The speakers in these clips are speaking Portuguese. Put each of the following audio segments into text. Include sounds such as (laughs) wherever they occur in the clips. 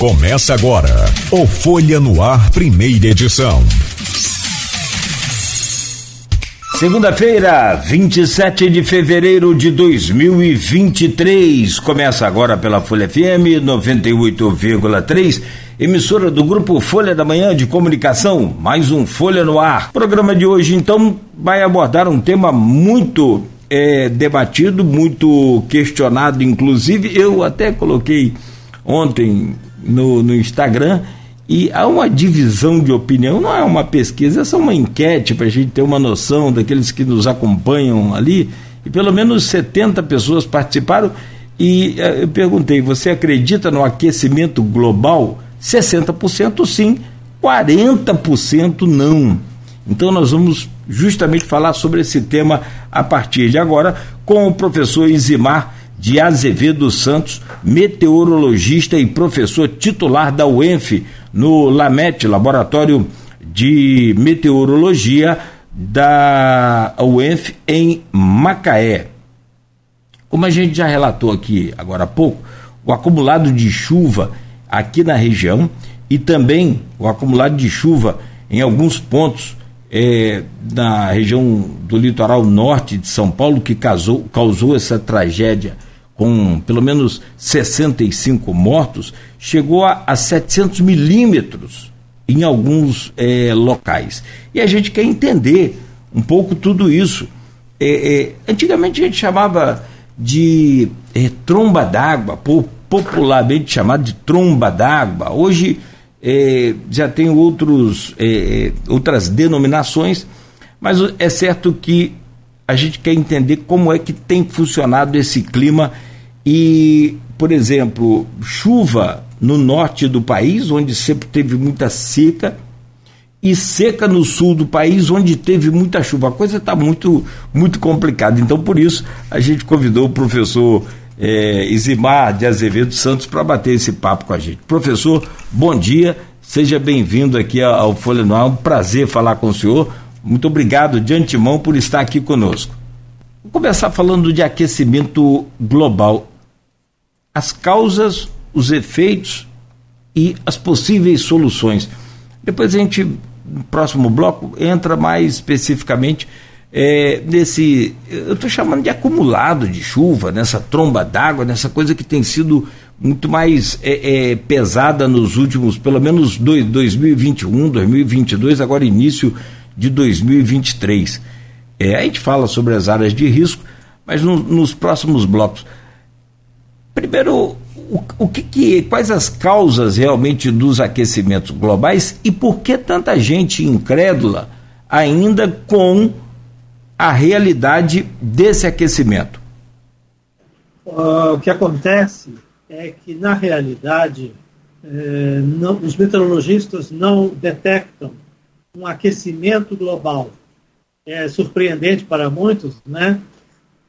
Começa agora o Folha no Ar, primeira edição. Segunda-feira, 27 de fevereiro de 2023. Começa agora pela Folha FM 98,3, emissora do grupo Folha da Manhã de Comunicação. Mais um Folha no Ar. O programa de hoje, então, vai abordar um tema muito é, debatido, muito questionado, inclusive. Eu até coloquei ontem no, no Instagram e há uma divisão de opinião, não é uma pesquisa, é uma enquete para a gente ter uma noção daqueles que nos acompanham ali. E pelo menos 70 pessoas participaram. E eh, eu perguntei: você acredita no aquecimento global? 60% sim, 40% não. Então nós vamos justamente falar sobre esse tema a partir de agora com o professor Isimar de Azevedo Santos, meteorologista e professor titular da UENF no LAMET, Laboratório de Meteorologia da UENF em Macaé. Como a gente já relatou aqui agora há pouco, o acumulado de chuva aqui na região e também o acumulado de chuva em alguns pontos é, na região do litoral norte de São Paulo que causou, causou essa tragédia com pelo menos 65 mortos, chegou a, a 700 milímetros em alguns é, locais. E a gente quer entender um pouco tudo isso. É, é, antigamente a gente chamava de tromba d'água, popularmente chamado de tromba d'água. Hoje já tem outros, outras denominações, mas é certo que a gente quer entender como é que tem funcionado esse clima e, por exemplo, chuva no norte do país, onde sempre teve muita seca, e seca no sul do país, onde teve muita chuva. A coisa está muito, muito complicada. Então, por isso, a gente convidou o professor é, Isimar de Azevedo Santos para bater esse papo com a gente. Professor, bom dia, seja bem-vindo aqui ao Folha Noir. É um prazer falar com o senhor. Muito obrigado de antemão por estar aqui conosco. Vou começar falando de aquecimento global as causas, os efeitos e as possíveis soluções. Depois a gente, no próximo bloco, entra mais especificamente é, nesse. Eu estou chamando de acumulado de chuva, nessa tromba d'água, nessa coisa que tem sido muito mais é, é, pesada nos últimos, pelo menos dois, 2021, 2022, agora início de 2023. É, a gente fala sobre as áreas de risco, mas no, nos próximos blocos. Primeiro, o, o que, que, quais as causas realmente dos aquecimentos globais e por que tanta gente incrédula ainda com a realidade desse aquecimento? Uh, o que acontece é que, na realidade, eh, não, os meteorologistas não detectam um aquecimento global. É surpreendente para muitos, né?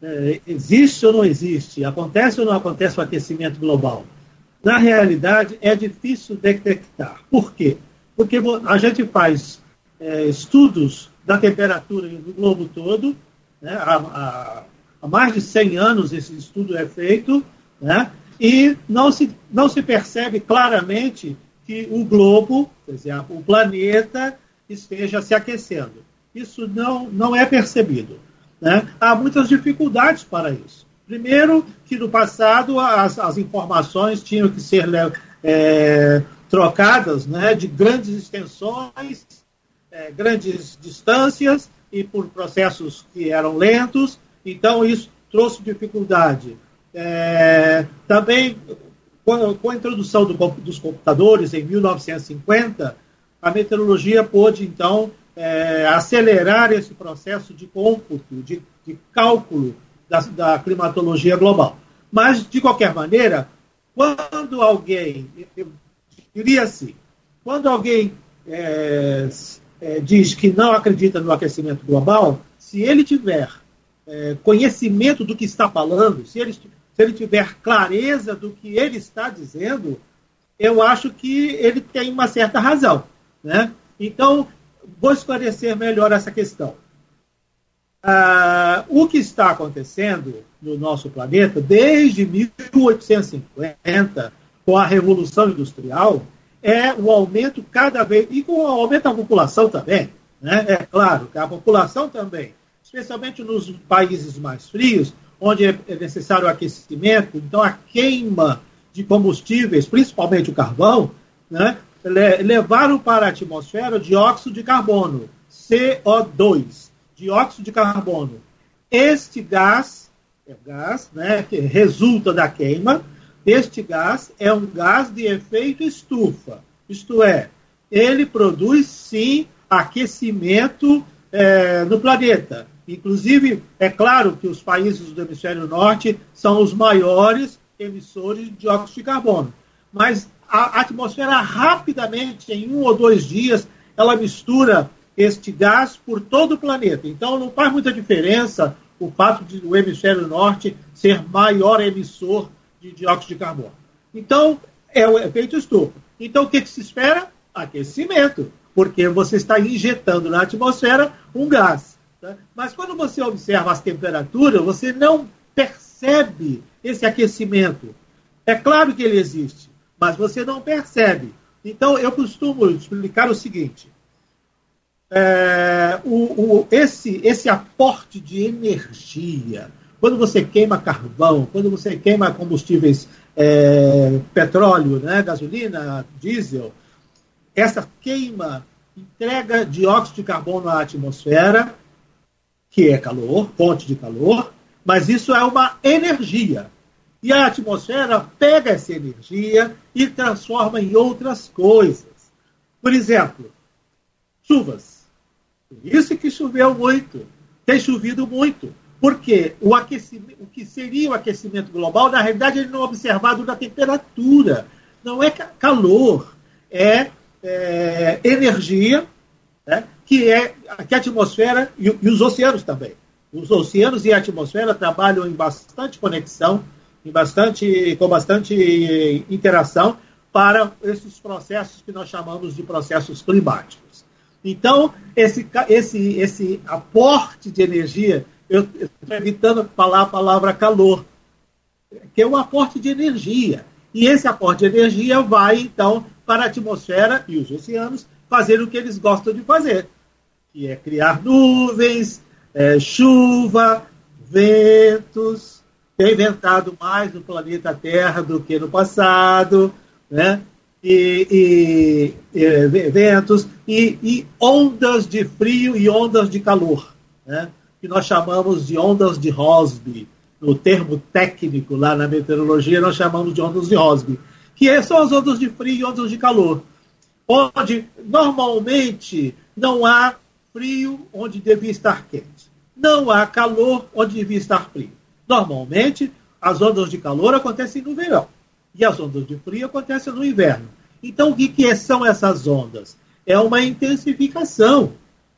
É, existe ou não existe, acontece ou não acontece o aquecimento global. Na realidade, é difícil detectar. Por quê? Porque a gente faz é, estudos da temperatura do globo todo, né? há, há, mais de 100 anos esse estudo é feito, né? e não se, não se percebe claramente que o globo, por exemplo, o planeta, esteja se aquecendo. Isso não, não é percebido. Né? Há muitas dificuldades para isso. Primeiro, que no passado as, as informações tinham que ser é, trocadas né, de grandes extensões, é, grandes distâncias e por processos que eram lentos. Então, isso trouxe dificuldade. É, também, com, com, a introdução do, dos computadores em 1950, a meteorologia pôde, então, é, acelerar esse processo de cômputo, de, de cálculo da, da, climatologia global. Mas, de qualquer maneira, quando alguém, eu diria assim, quando alguém é, é, diz que não acredita no aquecimento global, se ele tiver é, conhecimento do que está falando, se ele, se ele tiver clareza do que ele está dizendo, eu acho que ele tem uma certa razão. Né? Então, vou esclarecer melhor essa questão. Ah, o que está acontecendo no nosso planeta desde 1850, com a Revolução Industrial é o aumento cada vez, e com o aumento da população também, né? é claro que a população também, especialmente nos países mais frios, onde é necessário aquecimento, então a queima de combustíveis, principalmente o carvão, né, levaram para a atmosfera dióxido de carbono, CO2, dióxido de carbono. Este gás, é gás né, que resulta da queima, este gás é um gás de efeito estufa, isto é, ele produz sim aquecimento é, no planeta. Inclusive, é claro que os países do hemisfério norte são os maiores emissores de dióxido de carbono. Mas a atmosfera rapidamente, em um ou dois dias, ela mistura este gás por todo o planeta. Então não faz muita diferença o fato de o hemisfério norte ser maior emissor de dióxido de carbono. Então, é o efeito estufa. Então, o que, que se espera? Aquecimento, porque você está injetando na atmosfera um gás. Tá? Mas quando você observa as temperaturas, você não percebe esse aquecimento. É claro que ele existe, mas você não percebe. Então, eu costumo explicar o seguinte: é, o, o, esse, esse aporte de energia, quando você queima carvão, quando você queima combustíveis, é, petróleo, né, gasolina, diesel, essa queima entrega dióxido de carbono à atmosfera, que é calor, fonte de calor, mas isso é uma energia. E a atmosfera pega essa energia e transforma em outras coisas. Por exemplo, chuvas. Por isso que choveu muito. Tem chovido muito. Porque o, aquecimento, o que seria o aquecimento global, na realidade, ele não é observado na temperatura. Não é calor, é, é energia né, que, é, que a atmosfera e, e os oceanos também. Os oceanos e a atmosfera trabalham em bastante conexão bastante, com bastante interação para esses processos que nós chamamos de processos climáticos. Então, esse, esse, esse aporte de energia, eu estou evitando falar a palavra calor, que é um aporte de energia. E esse aporte de energia vai, então, para a atmosfera e os oceanos fazer o que eles gostam de fazer, que é criar nuvens, é, chuva, ventos, tem ventado mais no planeta Terra do que no passado, né? E, e, e e, e, ondas de frio e ondas de calor, né? que nós chamamos de ondas de Rossby. No termo técnico lá na meteorologia, nós chamamos de ondas de Rossby, que são as ondas de frio e ondas de calor, onde normalmente não há frio onde devia estar quente, não há calor onde devia estar frio. Normalmente, as ondas de calor acontecem no verão e as ondas de frio acontecem no inverno. Então, o que, que são essas ondas? É uma intensificação.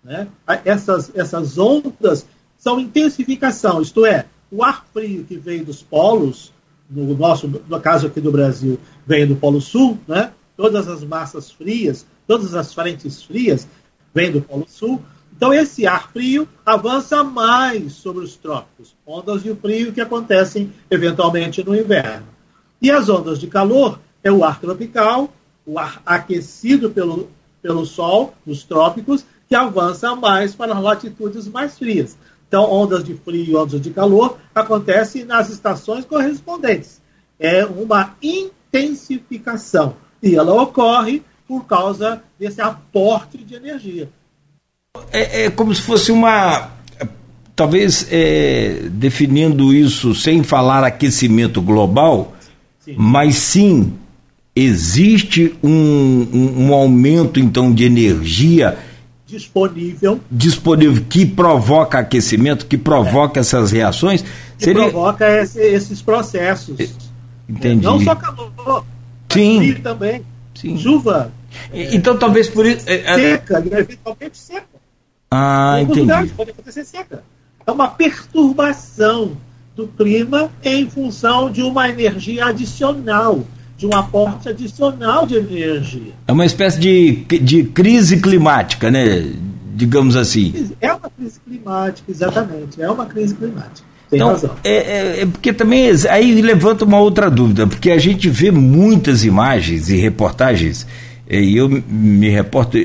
Né? Essas, essas ondas são intensificação, isto é, o ar frio que vem dos polos, no nosso no caso aqui do Brasil, vem do Polo Sul, né? todas as massas frias, todas as frentes frias vêm do Polo Sul, então, esse ar frio avança mais sobre os trópicos, ondas de frio que acontecem eventualmente no inverno. E as ondas de calor é o ar tropical, o ar aquecido pelo, pelo Sol, nos trópicos, que avança mais para as latitudes mais frias. Então, ondas de frio e ondas de calor acontecem nas estações correspondentes. É uma intensificação. E ela ocorre por causa desse aporte de energia é, é como se fosse uma. Talvez é, definindo isso sem falar aquecimento global, sim. mas sim existe um, um, um, aumento então de energia disponível disponível que provoca aquecimento, que provoca é. essas reações. Que seria... provoca esse, esses processos. Entendi. Não só calor, sim. também. Sim. Chuva. Então talvez por isso. É, é, seca, eventualmente seca. Ah, em entendi. pode acontecer seca. É uma perturbação do clima em função de uma energia adicional, de um aporte adicional de energia. É uma espécie de, de crise climática, né? Digamos assim. É uma crise climática, exatamente. É uma crise climática. Tem então, razão. É, é, é, porque também aí levanta uma outra dúvida, porque a gente vê muitas imagens e reportagens, e eu me reporto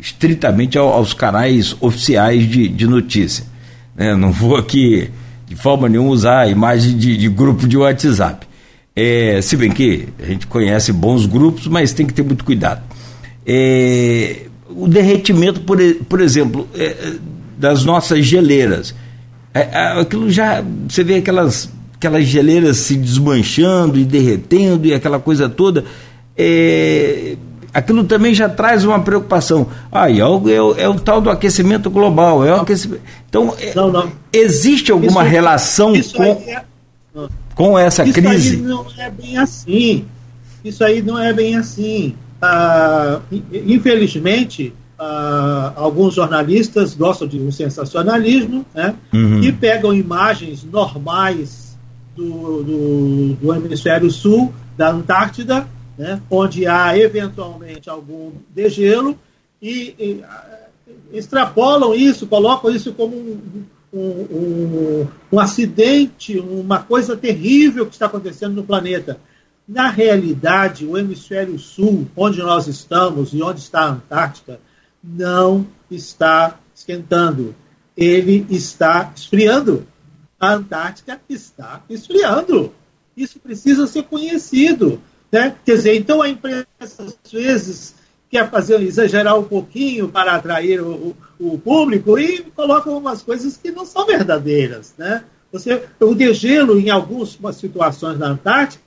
estritamente aos canais oficiais de, de notícia. Né? Não vou aqui, de forma nenhuma, usar a imagem de, de grupo de WhatsApp. É, se bem que a gente conhece bons grupos, mas tem que ter muito cuidado. É, o derretimento, por, por exemplo, é, das nossas geleiras. É, é, aquilo já. Você vê aquelas, aquelas geleiras se desmanchando e derretendo e aquela coisa toda. É, aquilo também já traz uma preocupação. Ah, é o, é o, é o tal do aquecimento global. É o aquecimento. Então, é, não, não. existe alguma isso, relação isso com, é, com essa isso crise? Isso aí não é bem assim. Isso aí não é bem assim. Ah, infelizmente, ah, alguns jornalistas gostam de um sensacionalismo né, uhum. e pegam imagens normais do, do, do hemisfério sul, da Antártida, né, onde há eventualmente algum degelo, e, e extrapolam isso, colocam isso como um, um, um, um, acidente, uma coisa terrível que está acontecendo no planeta. Na realidade, o hemisfério sul, onde nós estamos e onde está a Antártica, não está esquentando. Ele está esfriando. A Antártica está esfriando. Isso precisa ser conhecido. Né? Quer dizer, então a imprensa, às vezes, quer fazer exagerar um pouquinho para atrair o, o, público e coloca umas coisas que não são verdadeiras. Né? Você, o degelo, em algumas situações na Antártica,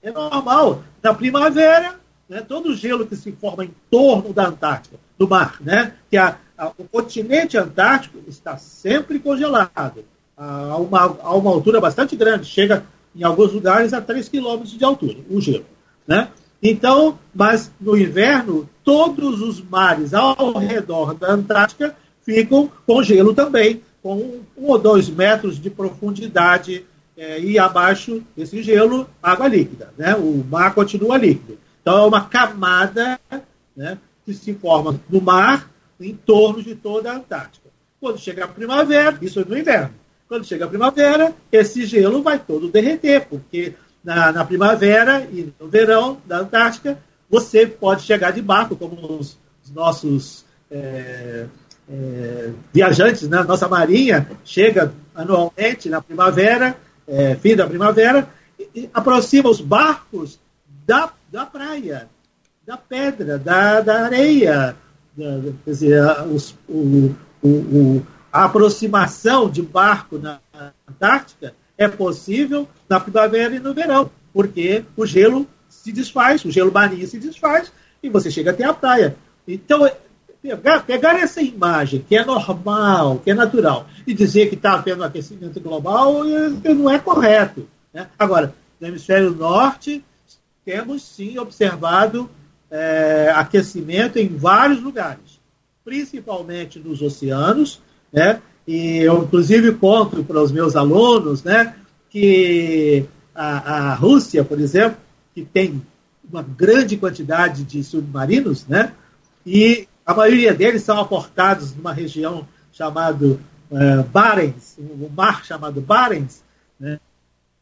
é normal. Na primavera, né, todo o gelo que se forma em torno da Antártica, do mar, né, que a, a, o continente antártico está sempre congelado a uma, a uma altura bastante grande, chega em alguns lugares a 3 quilômetros de altura, o gelo. Né? Então, mas no inverno, todos os mares ao redor da Antártica ficam com gelo também, com um, ou dois metros de profundidade é, e abaixo desse gelo, água líquida. Né? O mar continua líquido. Então, é uma camada né, que se forma no mar em torno de toda a Antártica. Quando chega a primavera, isso é no inverno. Quando chega a primavera, esse gelo vai todo derreter, porque na, na primavera e no verão da Antártica, você pode chegar de barco, como os, os nossos é, é, viajantes, né? nossa marinha chega anualmente na primavera, é, fim da primavera, e, e aproxima os barcos da, da praia, da pedra, da, da areia. Da, quer dizer, os, o, o, o, a aproximação de barco na Antártica é possível na primavera e no verão, porque o gelo se desfaz, o gelo marinho se desfaz e você chega até a praia. Então, pegar, pegar essa imagem, que é normal, que é natural, e dizer que está havendo aquecimento global, é, não é correto. Né? Agora, no hemisfério norte, temos sim observado é, aquecimento em vários lugares, principalmente nos oceanos, né? E eu, inclusive, conto para os meus alunos, né, que a, a Rússia, por exemplo, que tem uma grande quantidade de submarinos, né, e a maioria deles são aportados numa região chamada uh, Barents, um mar chamado Barents, né,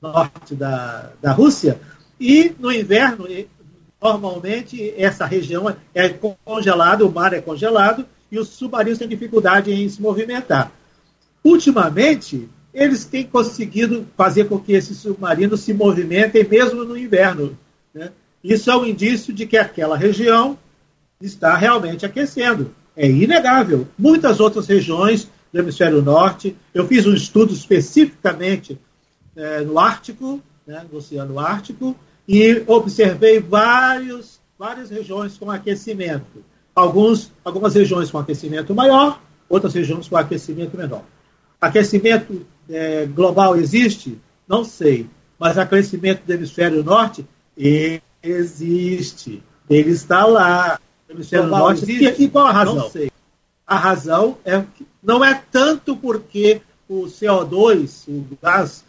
norte da, da Rússia, e no inverno, normalmente, essa região é congelada, o mar é congelado, e os submarinos têm dificuldade em se movimentar. Ultimamente, eles têm conseguido fazer com que esses submarinos se movimentem mesmo no inverno. Né? Isso é um indício de que aquela região está realmente aquecendo. É inegável. Muitas outras regiões do hemisfério norte, eu fiz um estudo especificamente é, no Ártico, né, no Oceano Ártico, e observei vários, várias regiões com aquecimento. Alguns, algumas regiões com aquecimento maior, outras regiões com aquecimento menor. Aquecimento é, global existe? Não sei. Mas aquecimento do hemisfério norte existe. Ele está lá. O hemisfério global norte existe. E qual a razão? Não sei. A razão é não é tanto porque o CO2, o gás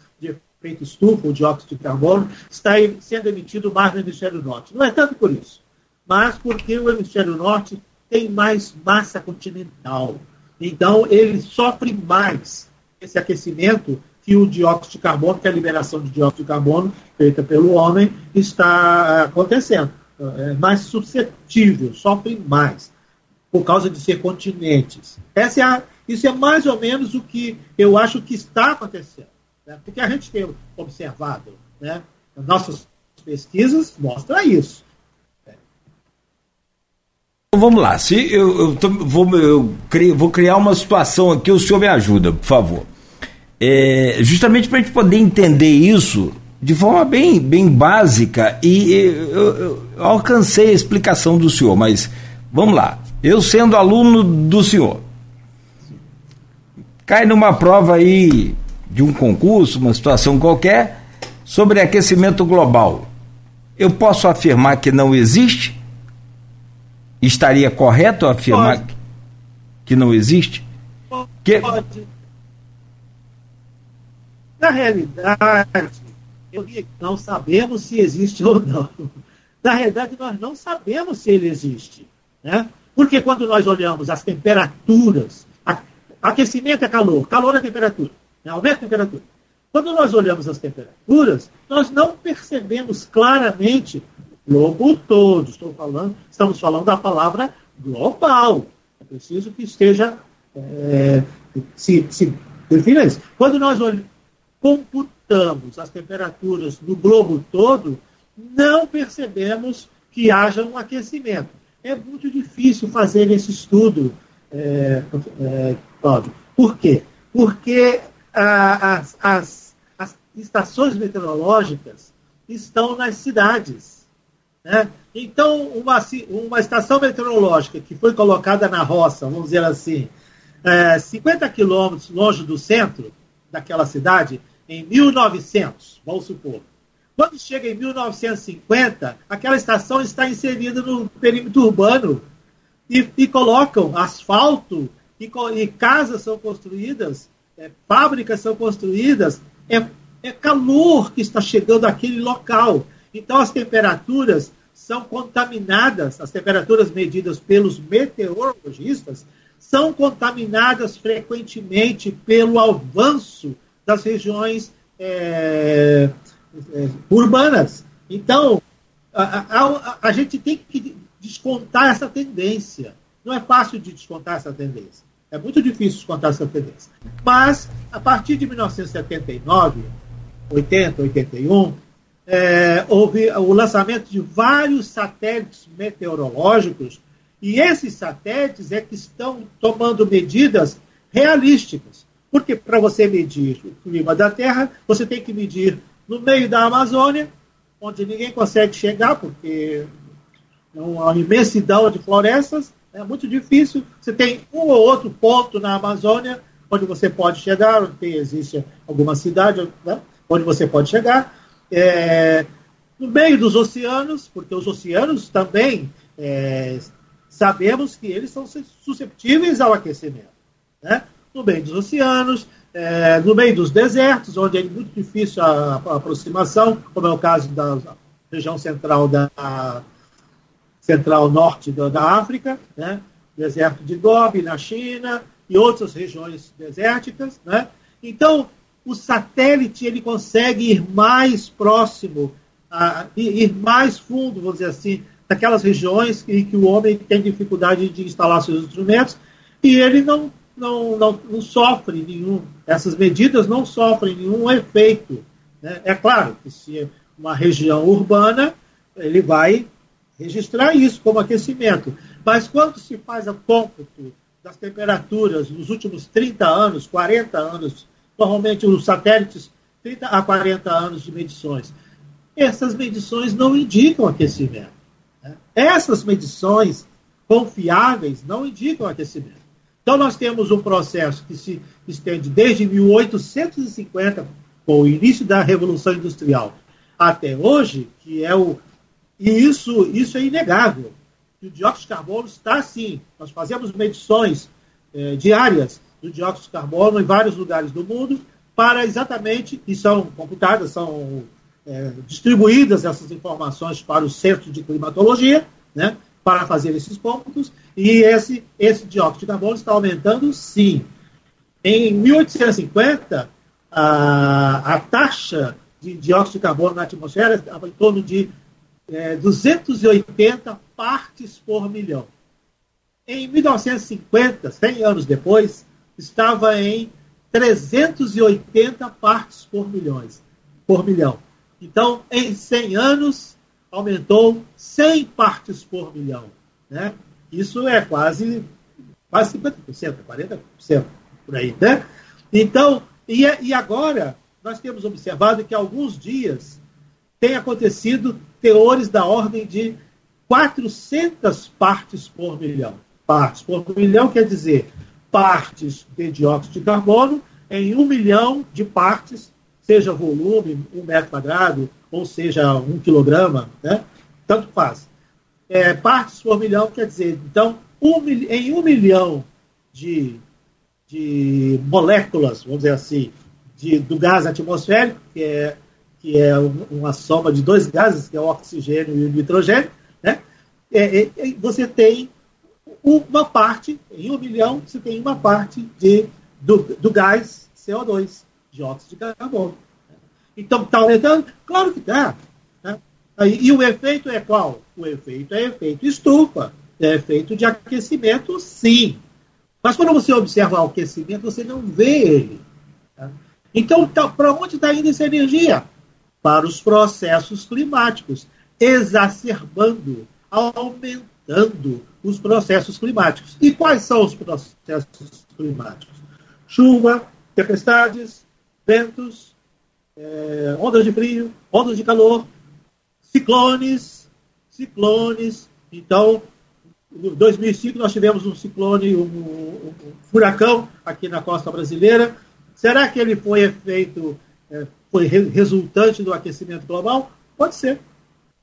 efeito estufa, o dióxido de carbono, está sendo emitido mais no hemisfério norte. Não é tanto por isso, mas porque o hemisfério norte tem mais massa continental. Então, ele sofre mais esse aquecimento que o dióxido de carbono, que a liberação de dióxido de carbono feita pelo homem está acontecendo. É mais suscetível, sofre mais, por causa de ser continentes. Essa é a, isso é mais ou menos o que eu acho que está acontecendo. Né? Porque a gente tem observado, né? nossas pesquisas mostram isso. Então, vamos lá, se eu, eu, vou, eu crio, vou criar uma situação aqui, o senhor me ajuda, por favor. É, justamente para a gente poder entender isso de forma bem, bem básica, e eu, eu alcancei a explicação do senhor, mas vamos lá. Eu sendo aluno do senhor, cai numa prova aí de um concurso, uma situação qualquer, sobre aquecimento global. Eu posso afirmar que não existe? Estaria correto afirmar Pode. que não existe? Pode. Que... Na realidade, eu não sabemos se existe ou não. Na realidade, nós não sabemos se ele existe. Né? Porque quando nós olhamos as temperaturas, aquecimento é calor, calor é temperatura, né? aumento de temperatura. Quando nós olhamos as temperaturas, nós não percebemos claramente globo todo. Estou falando, estamos falando da palavra global. É preciso que esteja é, se, se defina isso. Quando nós computamos as temperaturas no globo todo, não percebemos que haja um aquecimento. É muito difícil fazer esse estudo, é, é, Cláudio. Por quê? Porque as, as, as estações meteorológicas estão nas cidades. Né? Então, uma, uma estação meteorológica que foi colocada na roça, vamos dizer assim, é, 50 quilômetros longe do centro daquela cidade, em 1900, vamos supor. Quando chega em 1950, aquela estação está inserida no perímetro urbano e, e colocam asfalto e, e, casas são construídas, é, fábricas são construídas, é, é calor que está chegando àquele local. Então as temperaturas são contaminadas, as temperaturas medidas pelos meteorologistas são contaminadas frequentemente pelo avanço das regiões é, urbanas. Então, a, a, a, gente tem que descontar essa tendência. Não é fácil de descontar essa tendência. É muito difícil descontar essa tendência. Mas, a partir de 1979, 80, 81, é, houve o lançamento de vários satélites meteorológicos e esses satélites é que estão tomando medidas realísticas. Porque para você medir o clima da Terra, você tem que medir no meio da Amazônia, onde ninguém consegue chegar, porque é uma imensidão de florestas, é muito difícil. Você tem um ou outro ponto na Amazônia onde você pode chegar, onde existe alguma cidade né, onde você pode chegar é, no meio dos oceanos, porque os oceanos também é, sabemos que eles são susceptíveis ao aquecimento. Né? No meio dos oceanos, é, no meio dos desertos, onde é muito difícil a, a, aproximação, como é o caso da região central da central norte da, da África, né? deserto de Gobi na China e outras regiões desérticas, né? Então, o satélite ele consegue ir mais próximo, a, ir mais fundo, vamos dizer assim, daquelas regiões em que o homem tem dificuldade de instalar seus instrumentos e ele não, não, não, não sofre nenhum, essas medidas não sofrem nenhum efeito. Né? É claro que se é uma região urbana, ele vai registrar isso como aquecimento. Mas quando se faz a cômputo das temperaturas nos últimos 30 anos, 40 anos normalmente os satélites 30 a 40 anos de medições. Essas medições não indicam aquecimento. Né? Essas medições confiáveis não indicam aquecimento. Então, nós temos um processo que se estende desde 1850, com o início da Revolução Industrial, até hoje, que é o. E isso, isso é inegável. O dióxido de carbono está assim. Nós fazemos medições eh, diárias do dióxido de carbono em vários lugares do mundo, para exatamente, e são computadas, são é, distribuídas essas informações para o Centro de Climatologia, né, para fazer esses cômputos, e esse, esse dióxido de carbono está aumentando sim. Em 1850, a, a taxa de dióxido de carbono na atmosfera estava em torno de é, 280 partes por milhão. Em 1950, 100 anos depois, estava em 380 partes por milhões, por milhão. Então, em 100 anos, aumentou 100 partes por milhão. Né? Isso é quase, quase 50%, 40%, por aí. Né? Então, e, e agora, nós temos observado que alguns dias tem acontecido teores da ordem de 400 partes por milhão. Partes por milhão quer dizer partes de dióxido de carbono em um milhão de partes, seja volume, um metro quadrado, ou seja, um quilograma, né? tanto faz. É, partes por milhão quer dizer, então, um, em um milhão de, de moléculas, vamos dizer assim, de, do gás atmosférico, que é, que é uma soma de dois gases, que é o oxigênio e o nitrogênio, né? É, é, é, você tem uma parte, em um milhão, você tem uma parte de, do, do gás CO2, dióxido de carbono. Então, está aumentando? Claro que está. Né? E o efeito é qual? O efeito é efeito estufa, é efeito de aquecimento, sim. Mas quando você observa o aquecimento, você não vê ele. Tá? Então, tá, para onde está indo essa energia? Para os processos climáticos, exacerbando, aumentando os processos climáticos. E quais são os processos climáticos? Chuva, tempestades, ventos, é, ondas de frio, ondas de calor, ciclones, ciclones. Então, em 2005 nós tivemos um ciclone, um, um, furacão aqui na costa brasileira. Será que ele foi efeito, é, foi re resultante do aquecimento global? Pode ser,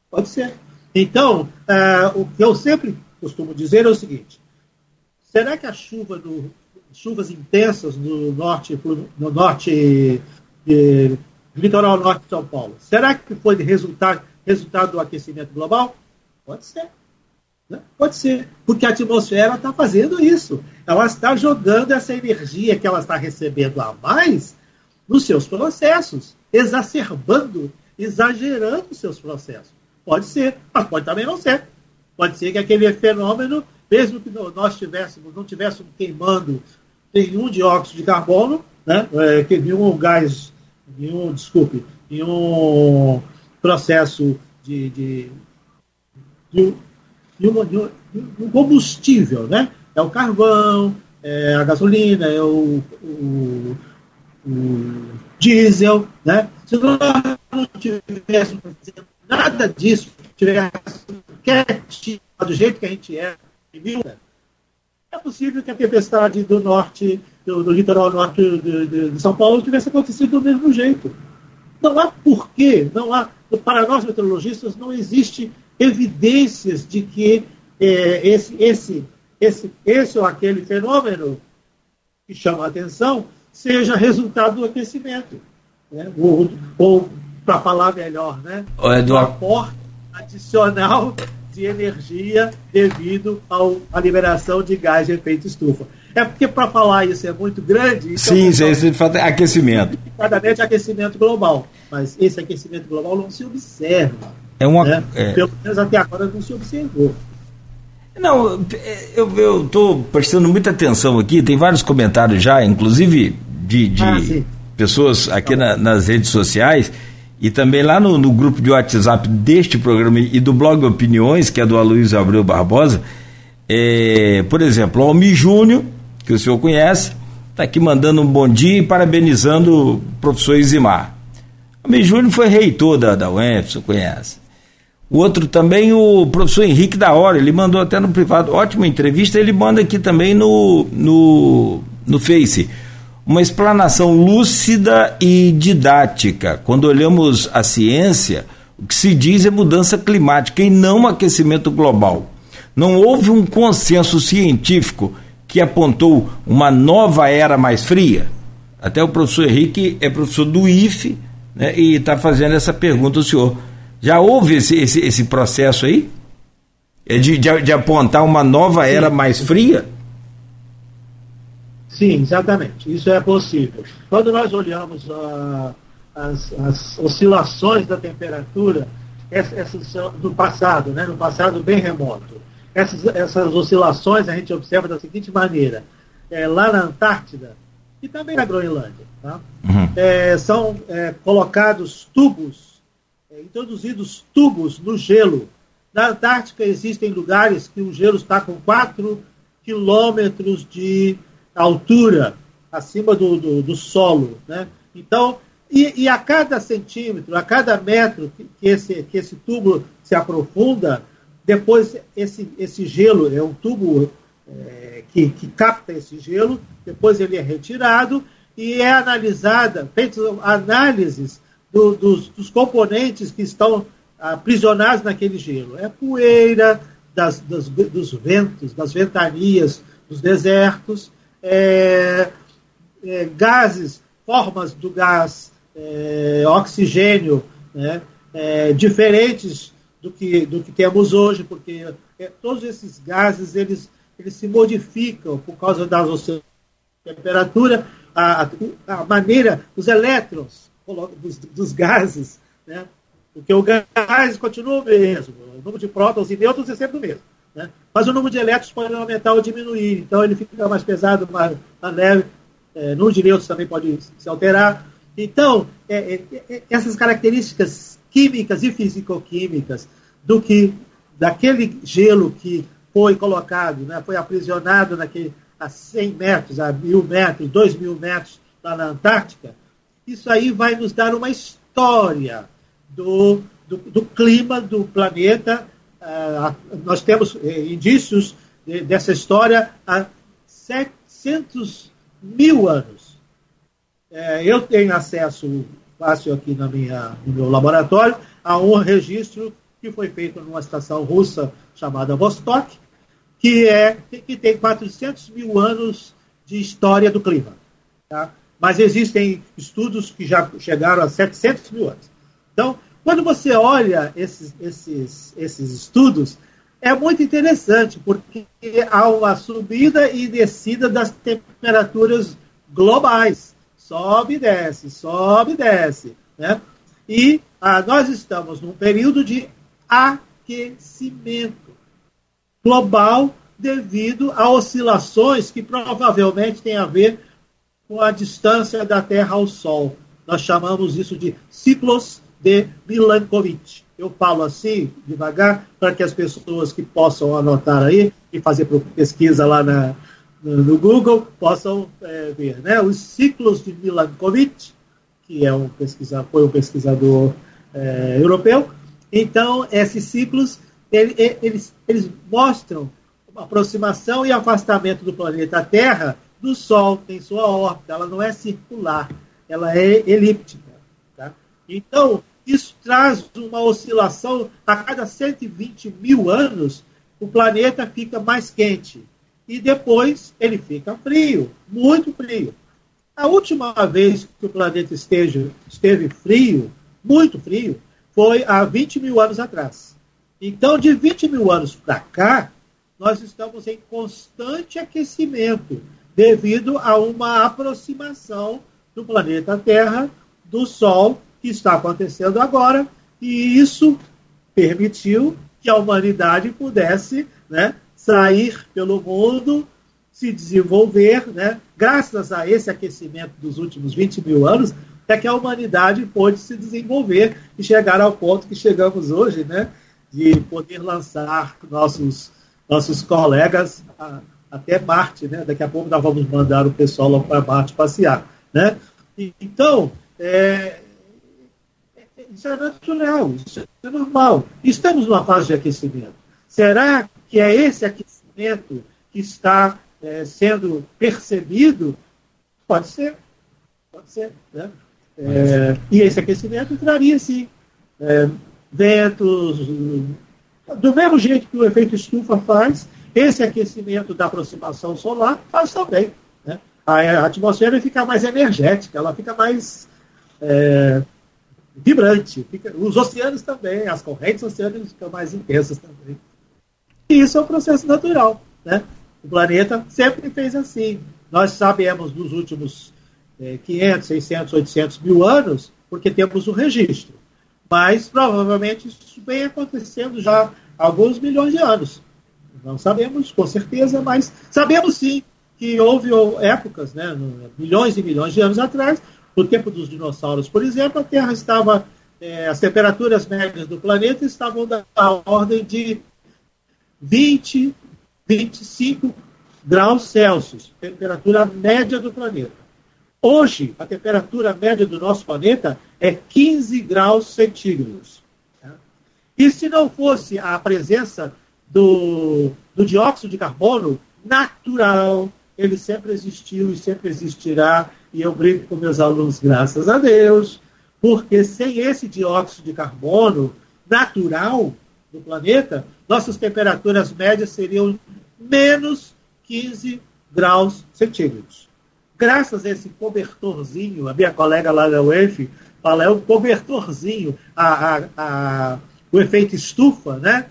pode ser. Então, é, o que eu sempre costumo dizer é o seguinte: será que a chuva do, chuvas intensas no norte, no norte de, litoral norte de São Paulo, será que foi resultado, resultado do aquecimento global? Pode ser. Né? Pode ser, porque a atmosfera está fazendo isso. Ela está jogando essa energia que ela está recebendo a mais nos seus processos, exacerbando, exagerando os seus processos. Pode ser, mas pode também não ser. Pode ser que aquele fenômeno, mesmo que nós tivéssemos, não tivéssemos queimando nenhum dióxido de carbono, né, é, que nenhum gás, nenhum, desculpe, nenhum processo de, de, de, combustível, né? É o carvão, é a gasolina, é o, o, o diesel, né? Se nós não tivéssemos nada disso, tivesse quietinho, do jeito que a gente é, é possível que a tempestade do norte, do, do litoral norte de, de, de, São Paulo tivesse acontecido do mesmo jeito. Não há porquê, não há, para nós meteorologistas, não existe evidências de que é, esse, esse, esse, esse ou aquele fenômeno que chama a atenção seja resultado do aquecimento. Né? Ou, ou para falar melhor, né? do aporte adicional de energia devido ao, à liberação de gás de efeito estufa. É porque para falar isso é muito grande. Então Sim, isso é aquecimento. Cada aquecimento global. Mas esse aquecimento global não se observa. É uma, né? é... Pelo menos até agora não se observou. Não, eu estou prestando muita atenção aqui, tem vários comentários já, inclusive de, de ah, pessoas aqui na, nas redes sociais e também lá no, no, grupo de WhatsApp deste programa e do blog Opiniões, que é do Aloysio Abreu Barbosa, é, por exemplo, o Almi Júnior, que o senhor conhece, está aqui mandando um bom dia e parabenizando o professor Isimar. O Almi Júnior foi reitor da, da UENF, o senhor conhece. O outro também, o professor Henrique da Hora, ele mandou até no privado, ótima entrevista, ele manda aqui também no, no, no Face uma explanação lúcida e didática. Quando olhamos a ciência, o que se diz é mudança climática e não aquecimento global. Não houve um consenso científico que apontou uma nova era mais fria? Até o professor Henrique é professor do IFE né, e está fazendo essa pergunta ao senhor. Já houve esse, esse, esse processo aí? É de, de, de apontar uma nova era mais fria? Sim, exatamente. Isso é possível. Quando nós olhamos uh, as, as, oscilações da temperatura, essas, são do passado, né, no passado bem remoto, essas, essas oscilações a gente observa da seguinte maneira. É, lá na Antártida, e também na Groenlândia, tá? uhum. é, são é, colocados tubos, é, introduzidos tubos no gelo. Na Antártica existem lugares que o gelo está com 4 quilômetros de altura acima do, do, do solo. Né? Então, e, e, a cada centímetro, a cada metro que, que, esse, que esse tubo se aprofunda, depois esse, esse gelo é um tubo é, que, que capta esse gelo, depois ele é retirado e é analisada, feitas análises do, dos, dos, componentes que estão aprisionados naquele gelo. É poeira das, das, dos ventos, das ventanias, dos desertos, é, é, gases, formas do gás, é, oxigênio, né, é, diferentes do que, do que temos hoje, porque é, todos esses gases eles, eles se modificam por causa das temperatura, a, a maneira, os elétrons dos, dos gases, né? porque o gás continua o mesmo, o número de prótons e nêutrons é sempre o mesmo. Né? Mas o número de elétrons pode aumentar ou diminuir, então ele fica mais pesado, mais, mais leve, é, número de também pode se alterar. Então, é, é, é, essas características químicas e fisicoquímicas do que daquele gelo que foi colocado, né, foi aprisionado naquele, a 100 metros, a 1000 metros, 2 mil metros lá na Antártica, isso aí vai nos dar uma história do, do, do clima do planeta. Uh, nós temos eh, indícios de, dessa história há 700 mil anos. É, eu tenho acesso fácil aqui na minha, no meu laboratório a um registro que foi feito numa estação russa chamada Vostok, que, é, que tem 400 mil anos de história do clima. Tá? Mas existem estudos que já chegaram a 700 mil anos. Então, quando você olha esses, esses, esses estudos, é muito interessante, porque há uma subida e descida das temperaturas globais. Sobe e desce, sobe e desce. Né? E ah, nós estamos num período de aquecimento global devido a oscilações que provavelmente têm a ver com a distância da Terra ao Sol. Nós chamamos isso de ciclos de Milankovitch. Eu falo assim, devagar, para que as pessoas que possam anotar aí e fazer pesquisa lá na, no Google possam é, ver. Né? Os ciclos de Milankovitch, que é um pesquisador, foi um pesquisador é, europeu. Então, esses ciclos ele, eles, eles mostram aproximação e afastamento do planeta Terra do Sol, tem sua órbita, ela não é circular, ela é elíptica. Tá? Então, isso traz uma oscilação a cada 120 mil anos, o planeta fica mais quente. E depois ele fica frio, muito frio. A última vez que o planeta esteja, esteve frio, muito frio, foi há 20 mil anos atrás. Então, de 20 mil anos para cá, nós estamos em constante aquecimento devido a uma aproximação do planeta Terra do Sol que está acontecendo agora, e isso permitiu que a humanidade pudesse né, sair pelo mundo, se desenvolver, né, graças a esse aquecimento dos últimos 20 mil anos, é que a humanidade pôde se desenvolver e chegar ao ponto que chegamos hoje, né, de poder lançar nossos, nossos colegas a, até Marte, né? Daqui a pouco nós vamos mandar o pessoal lá para Marte passear, né? Então, é, isso é natural, isso é normal. Estamos numa fase de aquecimento. Será que é esse aquecimento que está é, sendo percebido? Pode ser, pode ser, né? É, e esse aquecimento traria, sim, é, ventos. Do mesmo jeito que o efeito estufa faz, esse aquecimento da aproximação solar faz também. Né? A atmosfera fica mais energética, ela fica mais é, vibrante. Fica, os oceanos também, as correntes oceânicas ficam mais intensas também. E isso é um processo natural. Né? O planeta sempre fez assim. Nós sabemos nos últimos é, 500, 600, 800 mil anos, porque temos o registro. Mas provavelmente isso vem acontecendo já há alguns milhões de anos. Não sabemos com certeza, mas sabemos sim que houve épocas, né, milhões e milhões de anos atrás, no tempo dos dinossauros, por exemplo, a Terra estava, é, as temperaturas médias do planeta estavam da ordem de 20, 25 graus Celsius, temperatura média do planeta. Hoje, a temperatura média do nosso planeta é 15 graus centígrados. E se não fosse a presença do, do dióxido de carbono natural, ele sempre existiu e sempre existirá, e eu brinco com meus alunos, graças a Deus, porque sem esse dióxido de carbono natural do planeta, nossas temperaturas médias seriam menos 15 graus centígrados graças a esse cobertorzinho, a minha colega lá da UEF fala, é um cobertorzinho, a, a, a, o efeito estufa, né?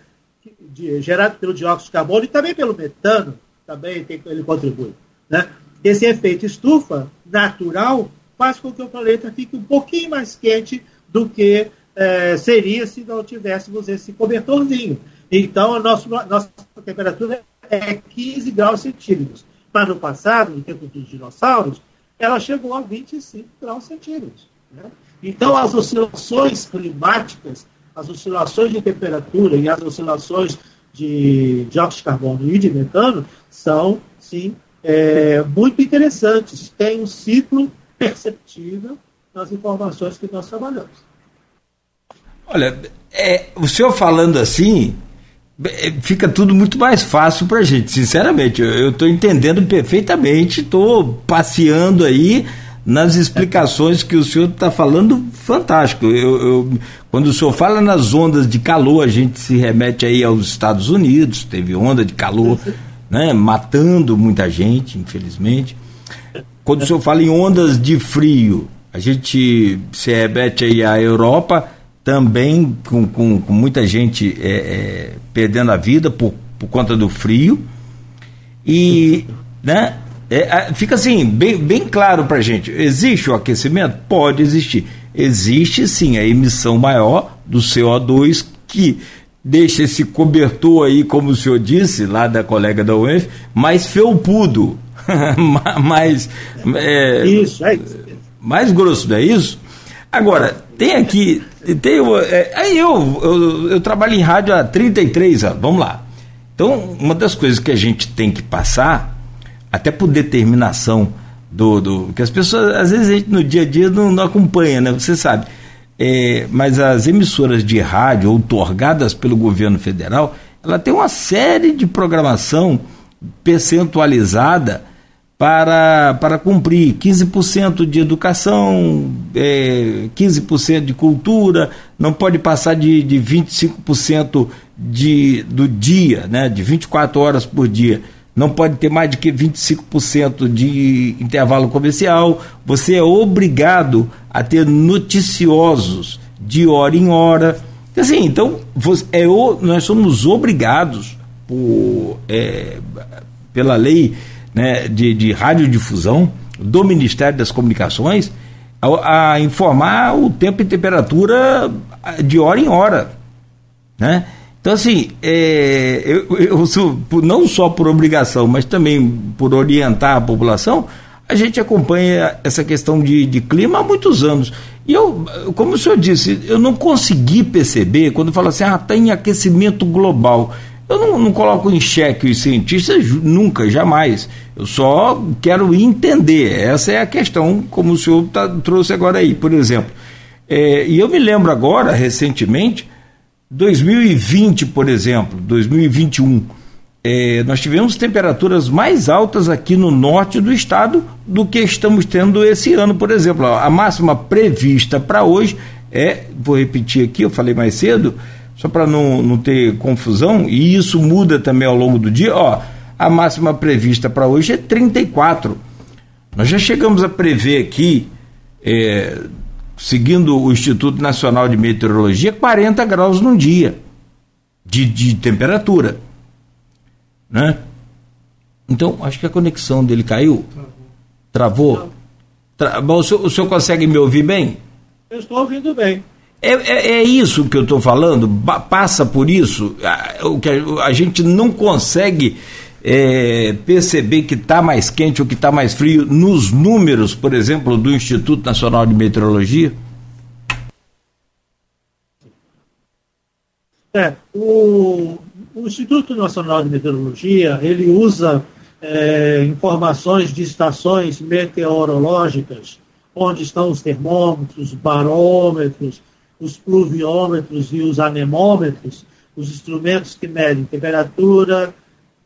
De, gerado pelo dióxido de carbono e também pelo metano, também tem, ele contribui. Né? Esse efeito estufa natural faz com que o planeta fique um pouquinho mais quente do que é, seria se não tivéssemos esse cobertorzinho. Então, a nossa, nossa temperatura é 15 graus centígrados. Mas no passado, no tempo dos dinossauros, ela chegou a 25 graus centígrados. Né? Então, as oscilações climáticas, as oscilações de temperatura e as oscilações de dióxido de carbono e de metano são, sim, é, muito interessantes. Tem um ciclo perceptível nas informações que nós trabalhamos. Olha, é, o senhor falando assim, é, fica tudo muito mais fácil para a gente, sinceramente. Eu estou entendendo perfeitamente, estou passeando aí nas explicações que o senhor está falando, fantástico. Eu, eu, quando o senhor fala nas ondas de calor, a gente se remete aí aos Estados Unidos, teve onda de calor, né, matando muita gente, infelizmente. Quando o senhor fala em ondas de frio, a gente se remete aí à Europa, também com, com, com muita gente é, é, perdendo a vida por, por conta do frio. E né, é, fica assim, bem, bem claro para gente: existe o aquecimento? Pode existir. Existe sim a emissão maior do CO2 que deixa esse cobertor aí, como o senhor disse, lá da colega da UF, mais felpudo. (laughs) mais. É, isso, é isso. Mais grosso, não é isso? Agora, tem aqui. Tem, é, aí eu, eu, eu, trabalho em rádio há 33 anos, vamos lá. Então, uma das coisas que a gente tem que passar, até por determinação do. do que as pessoas, às vezes, a gente no dia a dia não, não acompanha, né? Você sabe. É, mas as emissoras de rádio outorgadas pelo governo federal, ela tem uma série de programação percentualizada para, para cumprir 15% de educação, é, 15% de cultura, não pode passar de, de 25% de, do dia, né, de 24 horas por dia. Não pode ter mais de que 25% de intervalo comercial. Você é obrigado a ter noticiosos de hora em hora. Assim, então, é, nós somos obrigados por, é, pela lei né, de, de radiodifusão do Ministério das Comunicações a, a, informar o tempo e temperatura de hora em hora. Né? Então, assim, é, eu, eu não só por obrigação, mas também por orientar a população, a gente acompanha essa questão de, de clima há muitos anos. E eu, como o senhor disse, eu não consegui perceber quando fala assim, ah, tem aquecimento global. Eu não, não, coloco em xeque os cientistas nunca, jamais. Eu só quero entender. Essa é a questão, como o senhor tá, trouxe agora aí, por exemplo. É, e eu me lembro agora, recentemente, 2020, por exemplo, 2021, é, nós tivemos temperaturas mais altas aqui no norte do estado do que estamos tendo esse ano, por exemplo. A máxima prevista para hoje é, vou repetir aqui, eu falei mais cedo, só para não, não ter confusão, e isso muda também ao longo do dia, ó, a máxima prevista para hoje é 34. Nós já chegamos a prever aqui, é, seguindo o Instituto Nacional de Meteorologia, 40 graus num dia de, de temperatura. Né? Então, acho que a conexão dele caiu. Travou? Tra... Bom, o senhor, o senhor consegue me ouvir bem? Eu estou ouvindo bem. É, é, é, isso que eu estou falando, passa por isso, o que a, a gente não consegue é, perceber que está mais quente ou que está mais frio nos números, por exemplo, do Instituto Nacional de Meteorologia? É, o, o Instituto Nacional de Meteorologia ele usa é, informações de estações meteorológicas, onde estão os termômetros, barômetros, os pluviômetros e os anemômetros, os instrumentos que medem temperatura,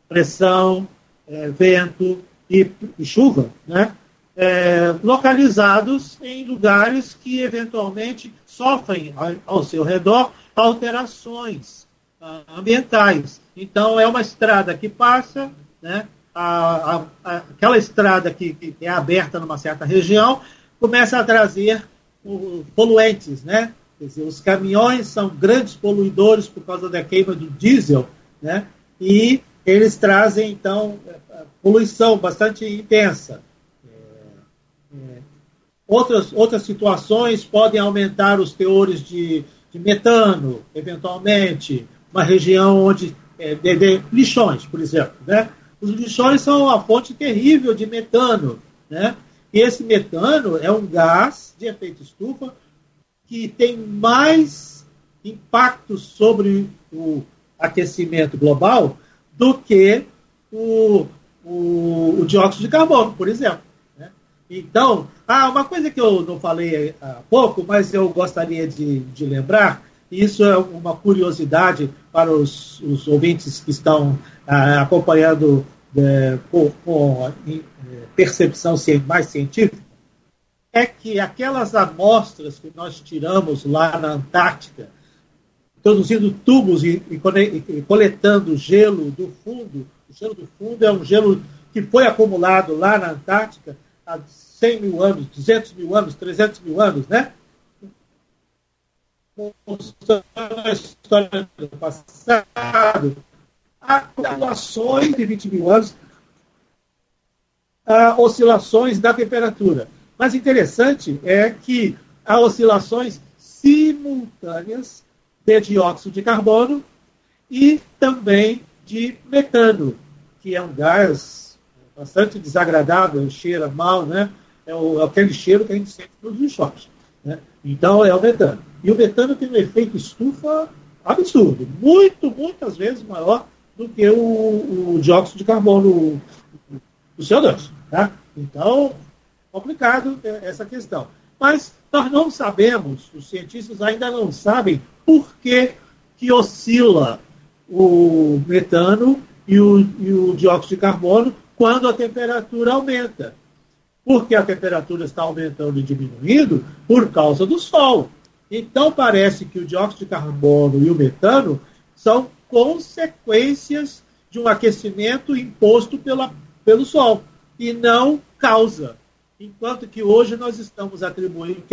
pressão, é, vento e, e, chuva, né? É, localizados em lugares que eventualmente sofrem ao, seu redor alterações uh, ambientais. Então, é uma estrada que passa, né? A, a, aquela estrada que, que, é aberta numa certa região começa a trazer uh, poluentes, né? Quer dizer, os caminhões são grandes poluidores por causa da queima do diesel, né? E eles trazem, então, poluição bastante intensa. É, é, outras, outras situações podem aumentar os teores de, de metano, eventualmente, uma região onde. É, de, de, lixões, por exemplo. Né? Os lixões são uma fonte terrível de metano. Né? E esse metano é um gás de efeito estufa que tem mais impacto sobre o aquecimento global do que o, o, o dióxido de carbono, por exemplo. Né? Então, ah, uma coisa que eu não falei há pouco, mas eu gostaria de, de lembrar, e isso é uma curiosidade para os, os ouvintes que estão ah, acompanhando é, com, com é, percepção mais científica, é que aquelas amostras que nós tiramos lá na Antártica, introduzindo tubos e, e, e, coletando gelo do fundo, o gelo do fundo é um gelo que foi acumulado lá na Antártica há 100 mil anos, 200 mil anos, 300 mil anos, né? a história do passado, acumulações de 20 mil anos, oscilações da temperatura. Mas interessante é que há oscilações simultâneas de dióxido de carbono e também de metano, que é um gás bastante desagradável, cheira mal, né? É, o, é aquele cheiro que a gente sente nos lixões. Né? Então é o metano. E o metano tem um efeito estufa absurdo, muito, muitas vezes maior do que o, o dióxido de carbono, o CO2. Tá? Então, complicado é, essa questão. Mas nós não sabemos, os cientistas ainda não sabem por que, que oscila o metano e o, e o dióxido de carbono quando a temperatura aumenta. Porque a temperatura está aumentando e diminuindo por causa do Sol. Então parece que o dióxido de carbono e o metano são consequências de um aquecimento imposto pela, pelo Sol e não causa enquanto que hoje nós estamos atribuindo,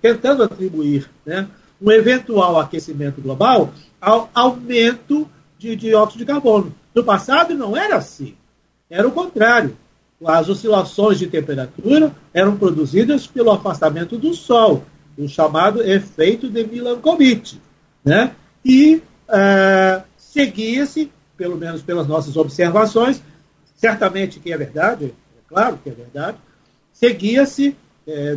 tentando atribuir né, um eventual aquecimento global ao aumento de dióxido de carbono. No passado não era assim, era o contrário. As oscilações de temperatura eram produzidas pelo afastamento do Sol, o chamado efeito de Milankovitch. Né? E uh, seguia-se, pelo menos pelas nossas observações, certamente que é verdade, é claro que é verdade, seguia-se, é,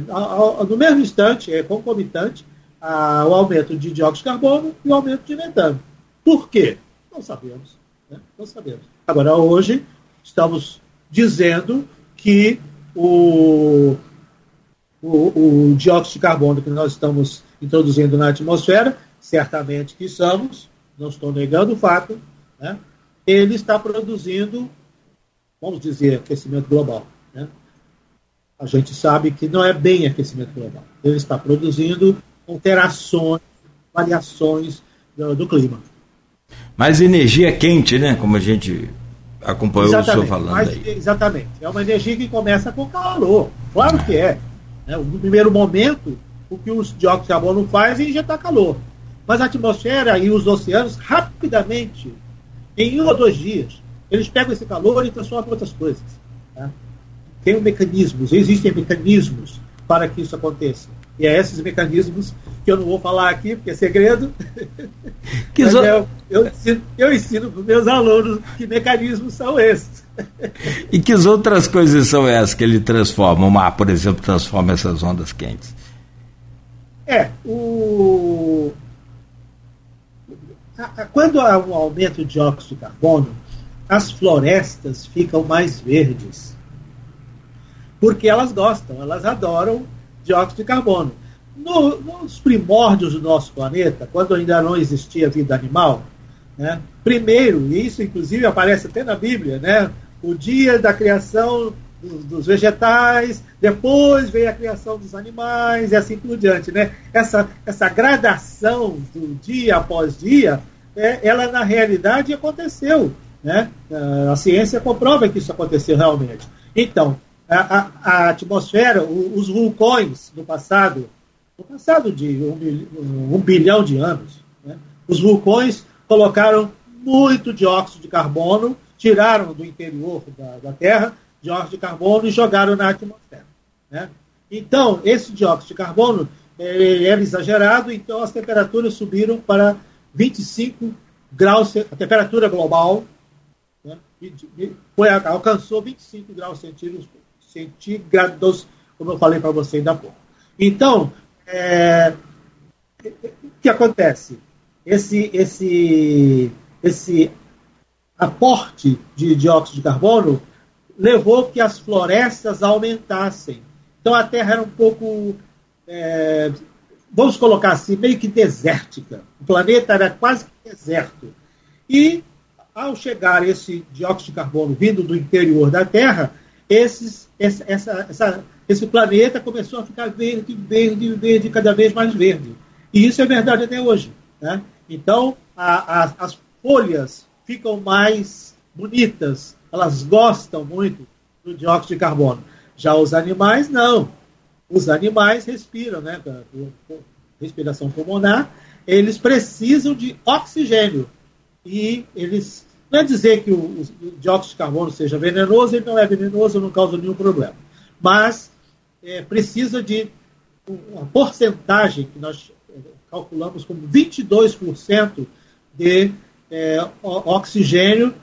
no mesmo instante, é concomitante, ao aumento de dióxido de carbono e o aumento de metano. Por quê? Não sabemos. Né? Não sabemos. Agora, hoje, estamos dizendo que o, o, o dióxido de carbono que nós estamos introduzindo na atmosfera, certamente que estamos, não estou negando o fato, né? ele está produzindo, vamos dizer, aquecimento global. Né? a gente sabe que não é bem aquecimento global. Ele está produzindo alterações, variações do, do clima. Mas energia quente, né? Como a gente acompanhou exatamente, o senhor falando mas, aí. Exatamente. É uma energia que começa com calor. Claro que é. Né? No primeiro momento, o que o dióxido de carbono faz é injetar calor. Mas a atmosfera e os oceanos, rapidamente, em um ou dois dias, eles pegam esse calor e transformam em outras coisas. Tá? Tem mecanismos, existem mecanismos para que isso aconteça. E é esses mecanismos que eu não vou falar aqui, porque é segredo. (laughs) Que Mas eu, eu, ensino, eu ensino para os meus alunos que mecanismos são esses. (laughs) E que outras coisas são essas que ele transforma? O mar, por exemplo, transforma essas ondas quentes? É, o... quando há um aumento de dióxido de carbono, as florestas ficam mais verdes. Porque elas gostam, elas adoram dióxido de carbono. No, nos primórdios do nosso planeta, quando ainda não existia vida animal, né, primeiro, e isso inclusive aparece até na Bíblia, né, o dia da criação dos, dos, vegetais, depois veio a criação dos animais e assim por diante. Né? Essa, essa gradação do dia após dia, é, ela na realidade aconteceu. Né? A ciência comprova que isso aconteceu realmente. Então, a, a, atmosfera, os vulcões no passado, no passado de um, um bilhão de anos, né? os vulcões colocaram muito dióxido de carbono, tiraram do interior da, da Terra dióxido de carbono e jogaram na atmosfera. Né? Então, esse dióxido de carbono era exagerado, então as temperaturas subiram para 25 graus, a temperatura global né, foi, alcançou 25 graus centígrados, centígrados como eu falei para você ainda há pouco. Então, é, o que acontece? Esse, esse, esse aporte de dióxido de carbono levou que as florestas aumentassem. Então a Terra era um pouco, é, vamos colocar assim, meio que desértica. O planeta era quase que deserto. E ao chegar esse dióxido de carbono vindo do interior da Terra, esses, esse, essa, essa, esse planeta começou a ficar verde, verde, verde, cada vez mais verde. E isso é verdade até hoje. Né? Então, a, a, as folhas ficam mais bonitas, elas gostam muito do dióxido de carbono. Já os animais, não. Os animais respiram, né? Respiração pulmonar, eles precisam de oxigênio. E eles. Não é dizer que o, o dióxido de carbono seja venenoso, ele não é venenoso, não causa nenhum problema. Mas é, precisa de uma porcentagem que nós é, calculamos como 22% de é, oxigênio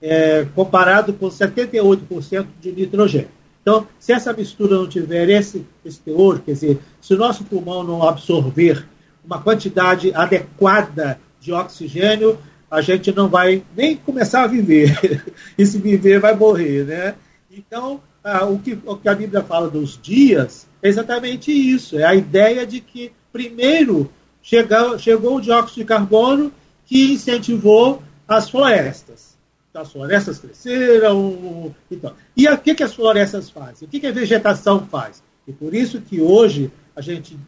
é, comparado com 78% de nitrogênio. Então, se essa mistura não tiver esse, esse teor, quer dizer, se o nosso pulmão não absorver uma quantidade adequada de oxigênio, a gente não vai nem começar a viver. (laughs) e se viver, vai morrer, né? Então, ah, o, que, o que a Bíblia fala dos dias é exatamente isso. É a ideia de que, primeiro, chegou, chegou o dióxido de carbono que incentivou as florestas. Então, as florestas cresceram. Então. E o que, que as florestas fazem? O que, que a vegetação faz? E por isso que hoje a gente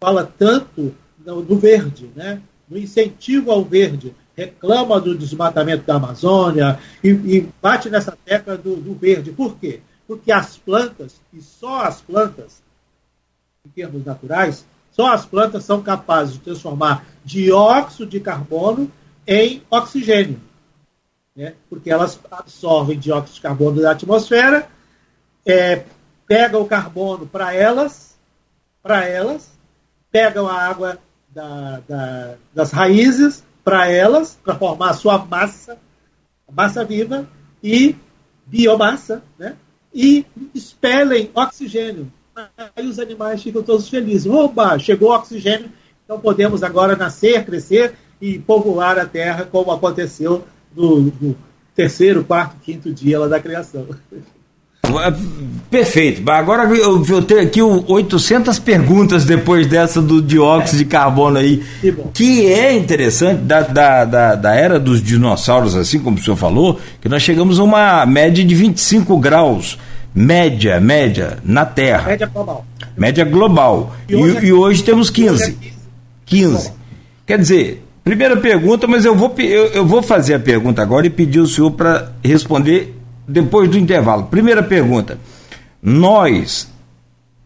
fala tanto do verde, né? do incentivo ao verde, reclama do desmatamento da Amazônia e, e bate nessa tecla do, do, verde. Por quê? Porque as plantas, e só as plantas, em termos naturais, só as plantas são capazes de transformar dióxido de carbono em oxigênio. Né? Porque elas absorvem dióxido de carbono da atmosfera, é, pegam o carbono para elas, para elas, pegam a água da, da, das raízes para elas, para formar a sua massa, massa viva e biomassa, né? e expelem oxigênio. Aí os animais ficam todos felizes. Oba, chegou oxigênio, então podemos agora nascer, crescer e povoar a Terra, como aconteceu no, no terceiro, quarto, quinto dia da criação. (laughs) Perfeito. Agora eu, eu tenho aqui 800 perguntas depois dessa do dióxido de carbono aí, que, que é interessante da, da, da, da, era dos dinossauros, assim como o senhor falou, que nós chegamos a uma média de 25 graus média, média, na Terra. Média global. Média global. E, hoje, e, e hoje temos 15. 15. Quer dizer, primeira pergunta, mas eu vou, eu, eu vou fazer a pergunta agora e pedir o senhor para responder depois do intervalo. Primeira pergunta. Nós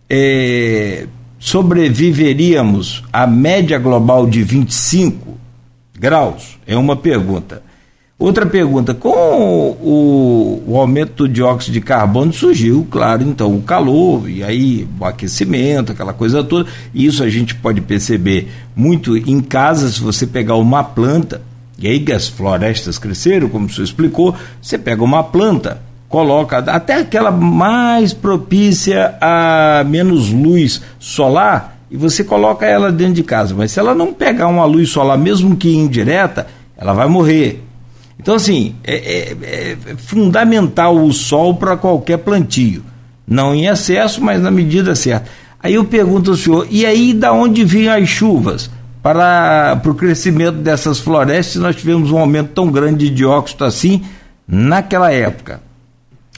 é, sobreviveríamos à média global de 25 graus? É uma pergunta. Outra pergunta, com o, o, aumento do dióxido de carbono surgiu, claro, então o calor e aí o aquecimento, aquela coisa toda. Isso a gente pode perceber muito em casa, se você pegar uma planta, e aí que as florestas cresceram, como o senhor explicou, você pega uma planta, coloca até aquela mais propícia a menos luz solar e você coloca ela dentro de casa. Mas se ela não pegar uma luz solar, mesmo que indireta, ela vai morrer então, assim, é, é, é fundamental o sol para qualquer plantio. Não em excesso, mas na medida certa. Aí eu pergunto ao senhor, e aí da onde vinham as chuvas? Para, para o crescimento dessas florestas, nós tivemos um aumento tão grande de dióxido assim naquela época.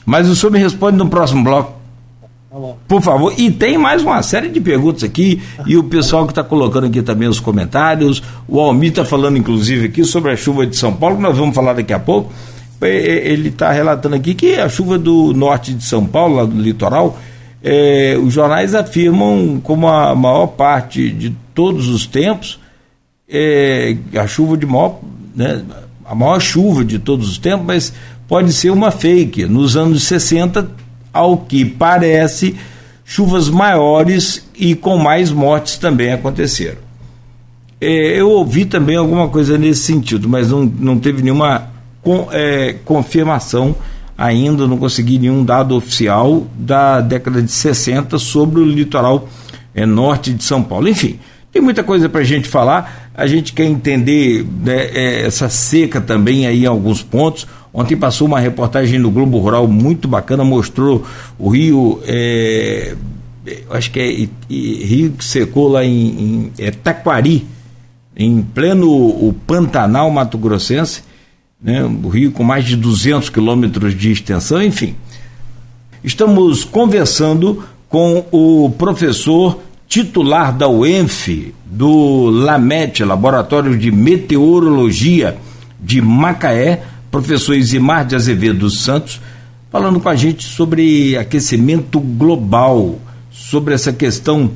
Mas o senhor me responde no próximo bloco. Tá Por favor, e tem mais uma série de perguntas aqui, e o pessoal que está colocando aqui também os comentários. O Almir está falando, inclusive, aqui sobre a chuva de São Paulo, que nós vamos falar daqui a pouco. Ele está relatando aqui que a chuva do norte de São Paulo, lá do litoral, é, os jornais afirmam como a maior parte de todos os tempos, é, a chuva de maior, né, a maior chuva de todos os tempos, mas pode ser uma fake. Nos anos 60 ao que parece, chuvas maiores e com mais mortes também aconteceram. É, eu ouvi também alguma coisa nesse sentido, mas não, não teve nenhuma com, é, confirmação ainda, não consegui nenhum dado oficial da década de 60 sobre o litoral é, norte de São Paulo. Enfim, tem muita coisa para a gente falar. A gente quer entender né, é, essa seca também aí em alguns pontos. Ontem passou uma reportagem no Globo Rural muito bacana, mostrou o rio, é, acho que é rio que secou lá em, em é, Taquari, em pleno o Pantanal Mato Grossense, né, o rio com mais de 200 quilômetros de extensão, enfim. Estamos conversando com o professor titular da UENF, do LAMET, Laboratório de Meteorologia de Macaé, professor Isimar de Azevedo Santos, falando com a gente sobre aquecimento global, sobre essa questão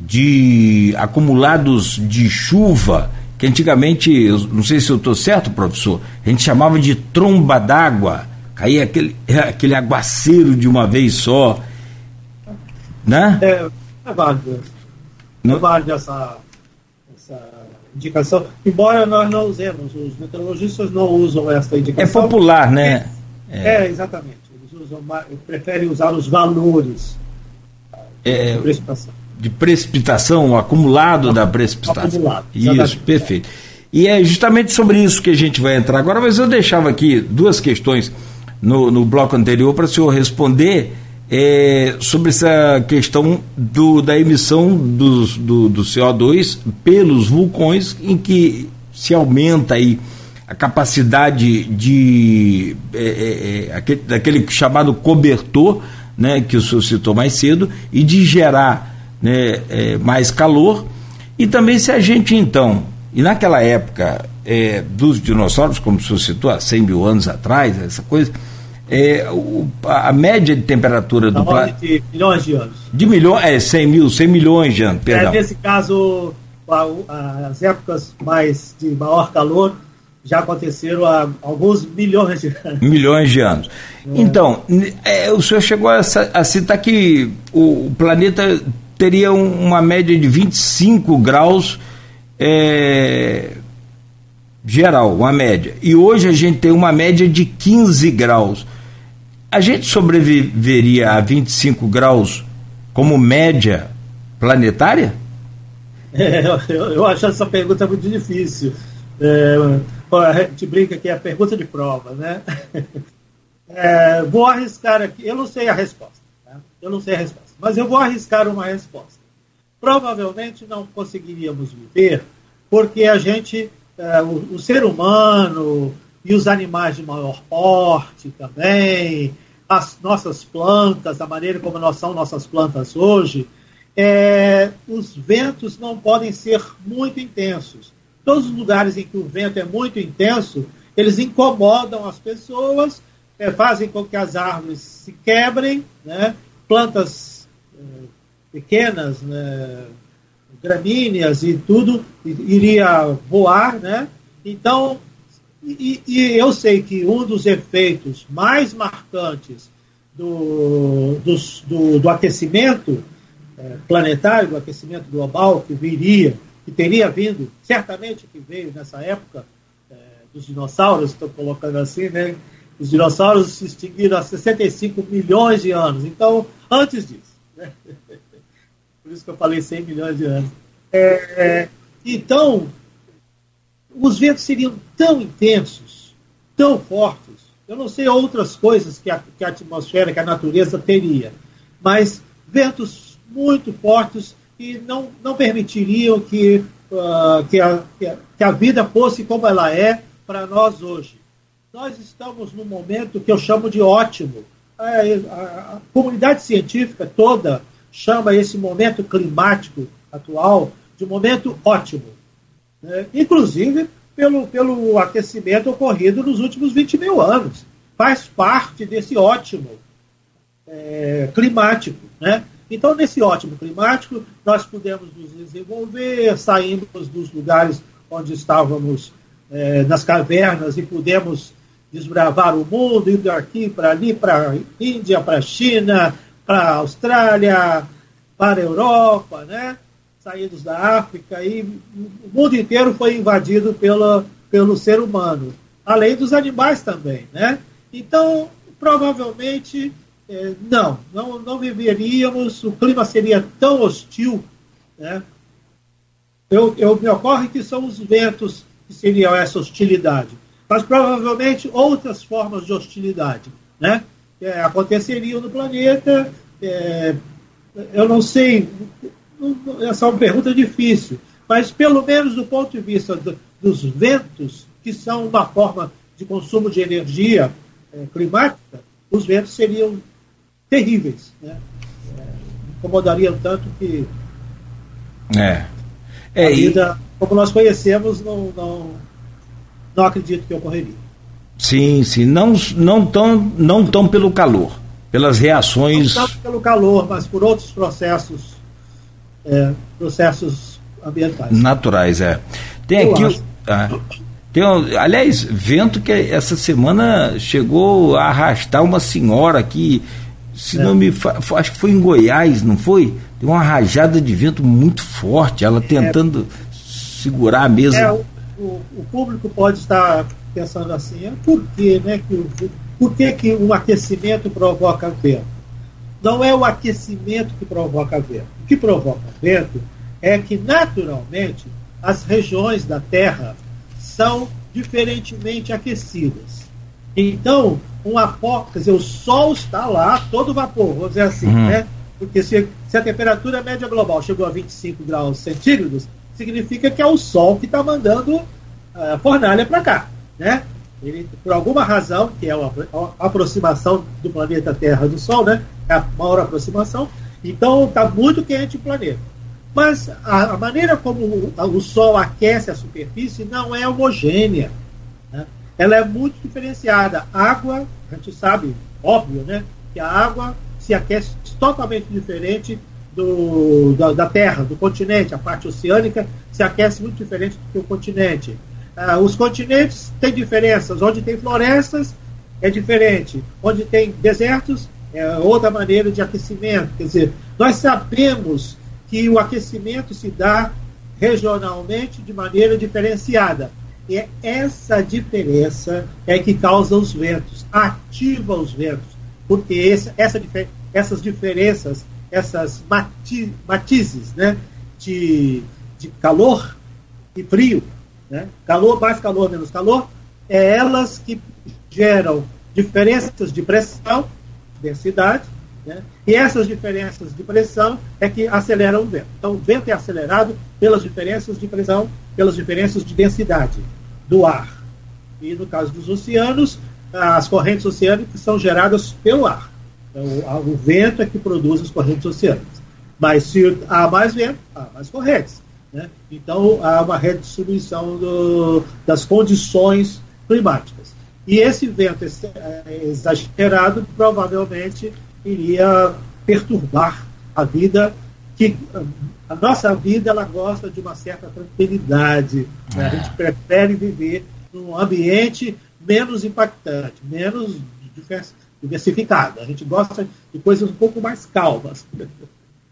de acumulados de chuva, que antigamente, não sei se eu estou certo, professor, a gente chamava de tromba d'água, caía aquele, (laughs) aquele aguaceiro de uma vez só. Né? É, é válido. É válido essa, indicação, embora nós não usemos, os meteorologistas não usam essa indicação. É popular, né? É, é exatamente. Eles usam, preferem usar os valores é, de precipitação. De precipitação, o acumulado da precipitação. Acumulado, isso, perfeito. E é justamente sobre isso que a gente vai entrar agora, mas eu deixava aqui duas questões no, no bloco anterior para o senhor responder é, sobre essa questão do, da emissão do, do, do, CO2 pelos vulcões, em que se aumenta aí a capacidade de é, é, é, aquele, daquele chamado cobertor, né, que o senhor citou mais cedo, e de gerar né, é, mais calor. E também se a gente então, e naquela época é, dos dinossauros, como o senhor citou, há 100 mil anos atrás, essa coisa, é, o, a média de temperatura do planeta. De milhões de anos. De milhões, é, 100 mil, 100 milhões de anos, perdão. É, nesse caso, as épocas mais de maior calor já aconteceram há alguns milhões de anos. Milhões de anos. É. Então, é, o senhor chegou a, a citar que o planeta teria um, uma média de 25 graus. É, geral, uma média. E hoje a gente tem uma média de 15 graus. A gente sobreviveria a 25 graus como média planetária? É, (laughs) eu, eu acho essa pergunta muito difícil. É, a gente brinca que é a pergunta de prova, né? (laughs) É, vou arriscar aqui, eu não sei a resposta, né? eu não sei a resposta, mas eu vou arriscar uma resposta. Provavelmente não conseguiríamos viver porque a gente é, o, o, ser humano e os animais de maior porte também, as nossas plantas, a maneira como nós são nossas plantas hoje, é, os ventos não podem ser muito intensos. Todos os lugares em que o vento é muito intenso, eles incomodam as pessoas, é, fazem com que as árvores se quebrem, né? plantas pequenas, né? gramíneas e tudo iria voar, né? Então, E, e, eu sei que um dos efeitos mais marcantes do, do, do, do aquecimento é, planetário, do aquecimento global que viria, que teria vindo, certamente que veio nessa época é, dos dinossauros, estou colocando assim, né? Os dinossauros se extinguiram há 65 milhões de anos. Então, antes disso. (laughs) Por isso que eu falei 100 milhões de anos. É, é, então, os ventos seriam tão intensos, tão fortes. Eu não sei outras coisas que a, que a atmosfera, que a natureza teria, mas ventos muito fortes e não, não permitiriam que, uh, que, a, que a vida fosse como ela é para nós hoje. Nós estamos num momento que eu chamo de ótimo. A, a, a comunidade científica toda chama esse momento climático atual de momento ótimo. Né? Inclusive pelo, pelo aquecimento ocorrido nos últimos 20 mil anos. Faz parte desse ótimo é, climático. Né? Então, nesse ótimo climático, nós pudemos nos desenvolver, saímos dos lugares onde estávamos é, nas cavernas e pudemos desbravar o mundo, indo aqui para ali, para Índia, para China, para Austrália, para Europa, né? saídos da África, e o mundo inteiro foi invadido pela, pelo ser humano, além dos animais também. Né? Então, provavelmente é, não, não, não viveríamos, o clima seria tão hostil. Né? Eu, eu, me ocorre que são os ventos que seriam essa hostilidade, mas provavelmente outras formas de hostilidade né? É, aconteceriam no planeta. É, eu não sei, essa é uma pergunta difícil, mas pelo menos do ponto de vista do, dos ventos, que são uma forma de consumo de energia é, climática, os ventos seriam terríveis. Né? Incomodariam tanto que é. É, a vida, e... como nós conhecemos, não, não, não acredito que ocorreria. Sim, sim. Não, não, tão, não tão pelo calor, pelas reações. Não tanto pelo calor, mas por outros processos, é, processos ambientais. Naturais, é. Tem Eu aqui. Ah, tem, aliás, vento que essa semana chegou a arrastar uma senhora aqui se é. não me acho que foi em Goiás, não foi? Deu uma rajada de vento muito forte, ela é. tentando é, segurar a mesa. É, o, o, público pode estar pensando assim, é por quê, né? Que o, por que, que o aquecimento provoca vento? Não é o aquecimento que provoca vento. O que provoca vento é que, naturalmente, as regiões da Terra são diferentemente aquecidas. Então, um quer dizer, o Sol está lá, todo vapor, vamos dizer assim, uhum. né? Porque se, se, a temperatura média global chegou a 25 graus centígrados, significa que é o Sol que está mandando a fornalha para cá, né? Ele, por alguma razão, que é a, a aproximação do planeta Terra do Sol, né? É a maior aproximação, então está muito quente o planeta. Mas a, a maneira como o, o, Sol aquece a superfície não é homogênea ela é muito diferenciada. Água, a gente sabe, óbvio, né? Que a água se aquece totalmente diferente do, da, da, Terra, do continente. A parte oceânica se aquece muito diferente do que o continente. Ah, os continentes têm diferenças. Onde tem florestas é diferente. Onde tem desertos é outra maneira de aquecimento. Quer dizer, nós sabemos que o aquecimento se dá regionalmente de maneira diferenciada. E é essa diferença é que causa os ventos, ativa os ventos, porque essa, essas diferenças, essas mati, matizes né, de, de calor e frio, né, calor, mais calor, menos calor, é elas que geram diferenças de pressão, densidade, né, e essas diferenças de pressão é que aceleram o vento. Então, o vento é acelerado pelas diferenças de pressão, pelas diferenças de densidade do ar. E no caso dos oceanos, as correntes oceânicas são geradas pelo ar. Então, o vento é que produz as correntes oceânicas. Mas se há mais vento, há mais correntes. Né? Então, há uma redistribuição do, das condições climáticas. E esse vento é, exagerado provavelmente iria perturbar a vida que a nossa vida ela gosta de uma certa tranquilidade. Né? A gente prefere viver num ambiente menos impactante, menos diversificado. A gente gosta de coisas um pouco mais calmas.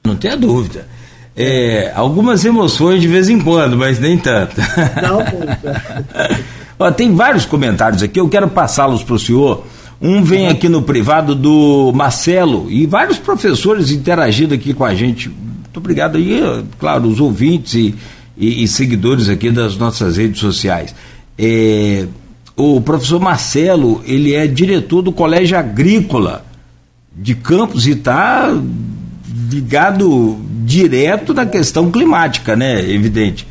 Não tenha dúvida. É, algumas emoções de vez em quando, mas nem tanto. Não. (laughs) Ó, tem vários comentários aqui, eu quero passá-los para o senhor. Um vem aqui no privado do Marcelo e vários professores interagindo aqui com a gente. Muito obrigado aí, claro, os ouvintes e, e, e seguidores aqui das nossas redes sociais. É, o professor Marcelo, ele é diretor do Colégio Agrícola de Campos e está ligado direto na questão climática, né? Evidente.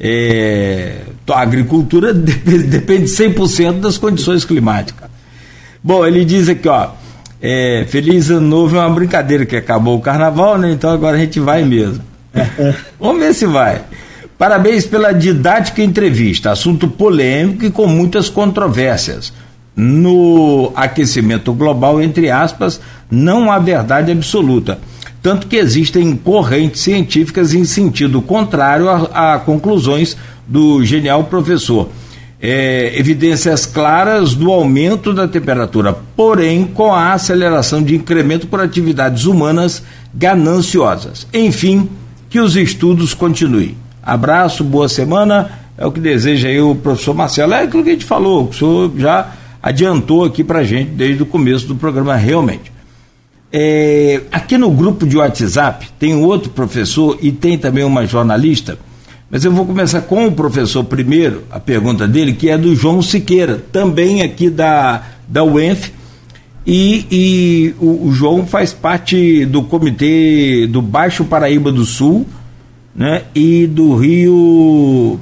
É, a agricultura (laughs) depende 100% das condições climáticas. Bom, ele diz aqui, ó, é, Feliz Ano Novo é uma brincadeira que acabou o carnaval, né? Então agora a gente vai mesmo. Vamos ver se vai. Parabéns pela didática entrevista, assunto polêmico e com muitas controvérsias. No aquecimento global, entre aspas, não há verdade absoluta tanto que existem correntes científicas em sentido contrário a, a conclusões do genial professor. É, evidências claras do aumento da temperatura, porém com a aceleração de incremento por atividades humanas gananciosas. Enfim, que os estudos continuem. Abraço, boa semana. É o que deseja aí o professor Marcelo. É aquilo que a gente falou, o senhor já adiantou aqui para gente desde o começo do programa, realmente. É, aqui no grupo de WhatsApp tem outro professor e tem também uma jornalista, mas eu vou começar com o professor primeiro, a pergunta dele, que é do João Siqueira, também aqui da, da UENF, e, e o, o, João faz parte do comitê do Baixo Paraíba do Sul, né, e do Rio,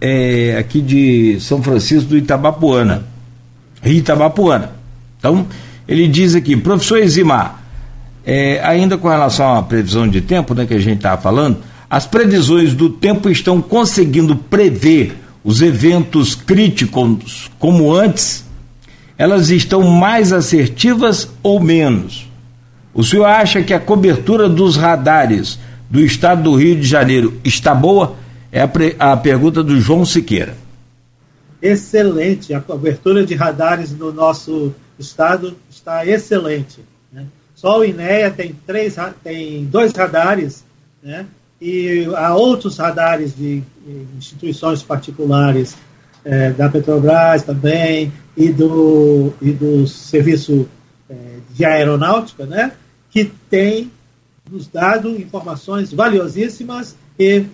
é, aqui de São Francisco do Itabapuana, Rio Itabapuana. Então, ele diz aqui, professor Eximar, é, ainda com relação à previsão de tempo, né, que a gente estava falando, as previsões do tempo estão conseguindo prever os eventos críticos como antes? Elas estão mais assertivas ou menos? O senhor acha que a cobertura dos radares do estado do Rio de Janeiro está boa? É a, pre, a pergunta do João Siqueira. Excelente. A cobertura de radares no nosso estado está excelente. Só o INEA tem, três, tem dois radares, né? e há outros radares de instituições particulares, é, da Petrobras também, e do, e do Serviço é, de Aeronáutica, né? que tem nos dado informações valiosíssimas e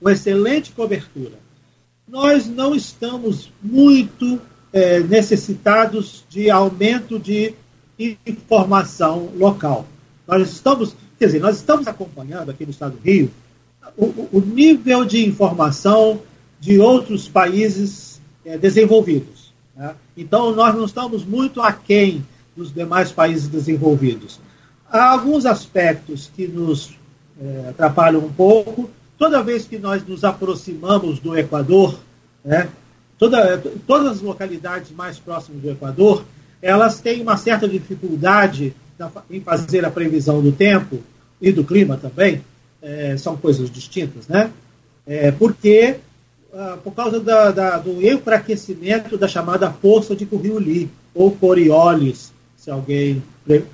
uma excelente cobertura. Nós não estamos muito é, necessitados de aumento de informação local. Nós estamos, quer dizer, nós estamos acompanhando aqui no estado do Rio o, o nível de informação de outros países é, desenvolvidos. Né? Então, nós não estamos muito aquém dos demais países desenvolvidos. Há alguns aspectos que nos é, atrapalham um pouco. Toda vez que nós nos aproximamos do Equador, né, toda, todas as localidades mais próximas do Equador, elas têm uma certa dificuldade em fazer a previsão do tempo e do clima também, é, são coisas distintas, né? É, porque, ah, por causa da, da, do enfraquecimento da chamada força de Coriolis, ou Coriolis, se alguém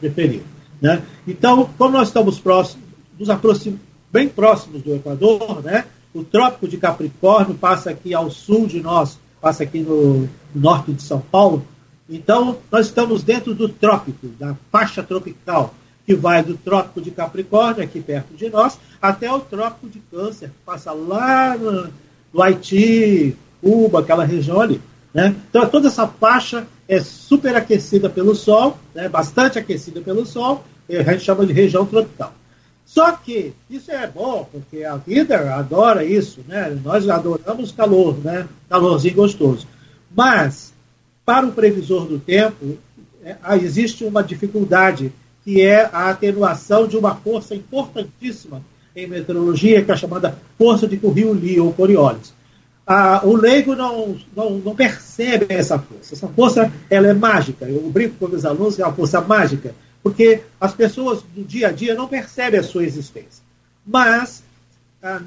preferir. Né? Então, como nós estamos próximos, nos aproxim, bem próximos do Equador, né? o Trópico de Capricórnio passa aqui ao sul de nós, passa aqui no norte de São Paulo, então, nós estamos dentro do trópico, da faixa tropical, que vai do trópico de Capricórnio, aqui perto de nós, até o trópico de Câncer, que passa lá no, no Haiti, Cuba, aquela região ali. Né? Então, toda essa faixa é superaquecida pelo Sol, né? bastante aquecida pelo Sol, a gente chama de região tropical. Só que isso é bom, porque a vida adora isso, né? Nós adoramos calor, né? Calorzinho gostoso. Mas para o previsor do tempo, é, existe uma dificuldade, que é a atenuação de uma força importantíssima em meteorologia, que é a chamada força de Coriolis ou Coriolis. Ah, o leigo não, não, não, percebe essa força. Essa força ela é mágica. Eu brinco com meus alunos que é uma força mágica, porque as pessoas do dia a dia não percebem a sua existência. Mas, ah,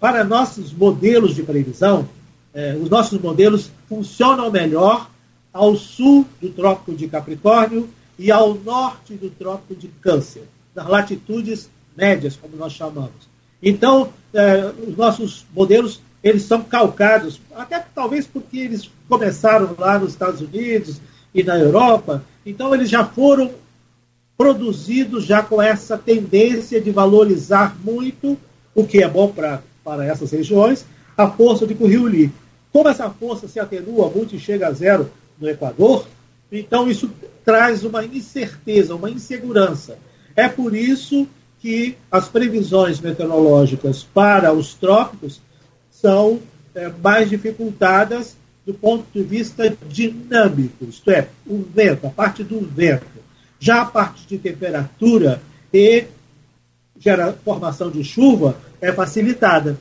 para nossos modelos de previsão, é, os nossos modelos funcionam melhor ao sul do Trópico de Capricórnio e ao norte do Trópico de Câncer, nas latitudes médias, como nós chamamos. Então, é, os nossos modelos eles são calcados, até talvez porque eles começaram lá nos Estados Unidos e na Europa, então eles já foram produzidos já com essa tendência de valorizar muito, o que é bom para essas regiões, a força de Curriuli. Como essa força se atenua muito e chega a zero no Equador, então isso traz uma incerteza, uma insegurança. É por isso que as previsões meteorológicas para os trópicos são é, mais dificultadas do ponto de vista dinâmico, isto é, o vento, a parte do vento. Já a parte de temperatura e gera formação de chuva é facilitada.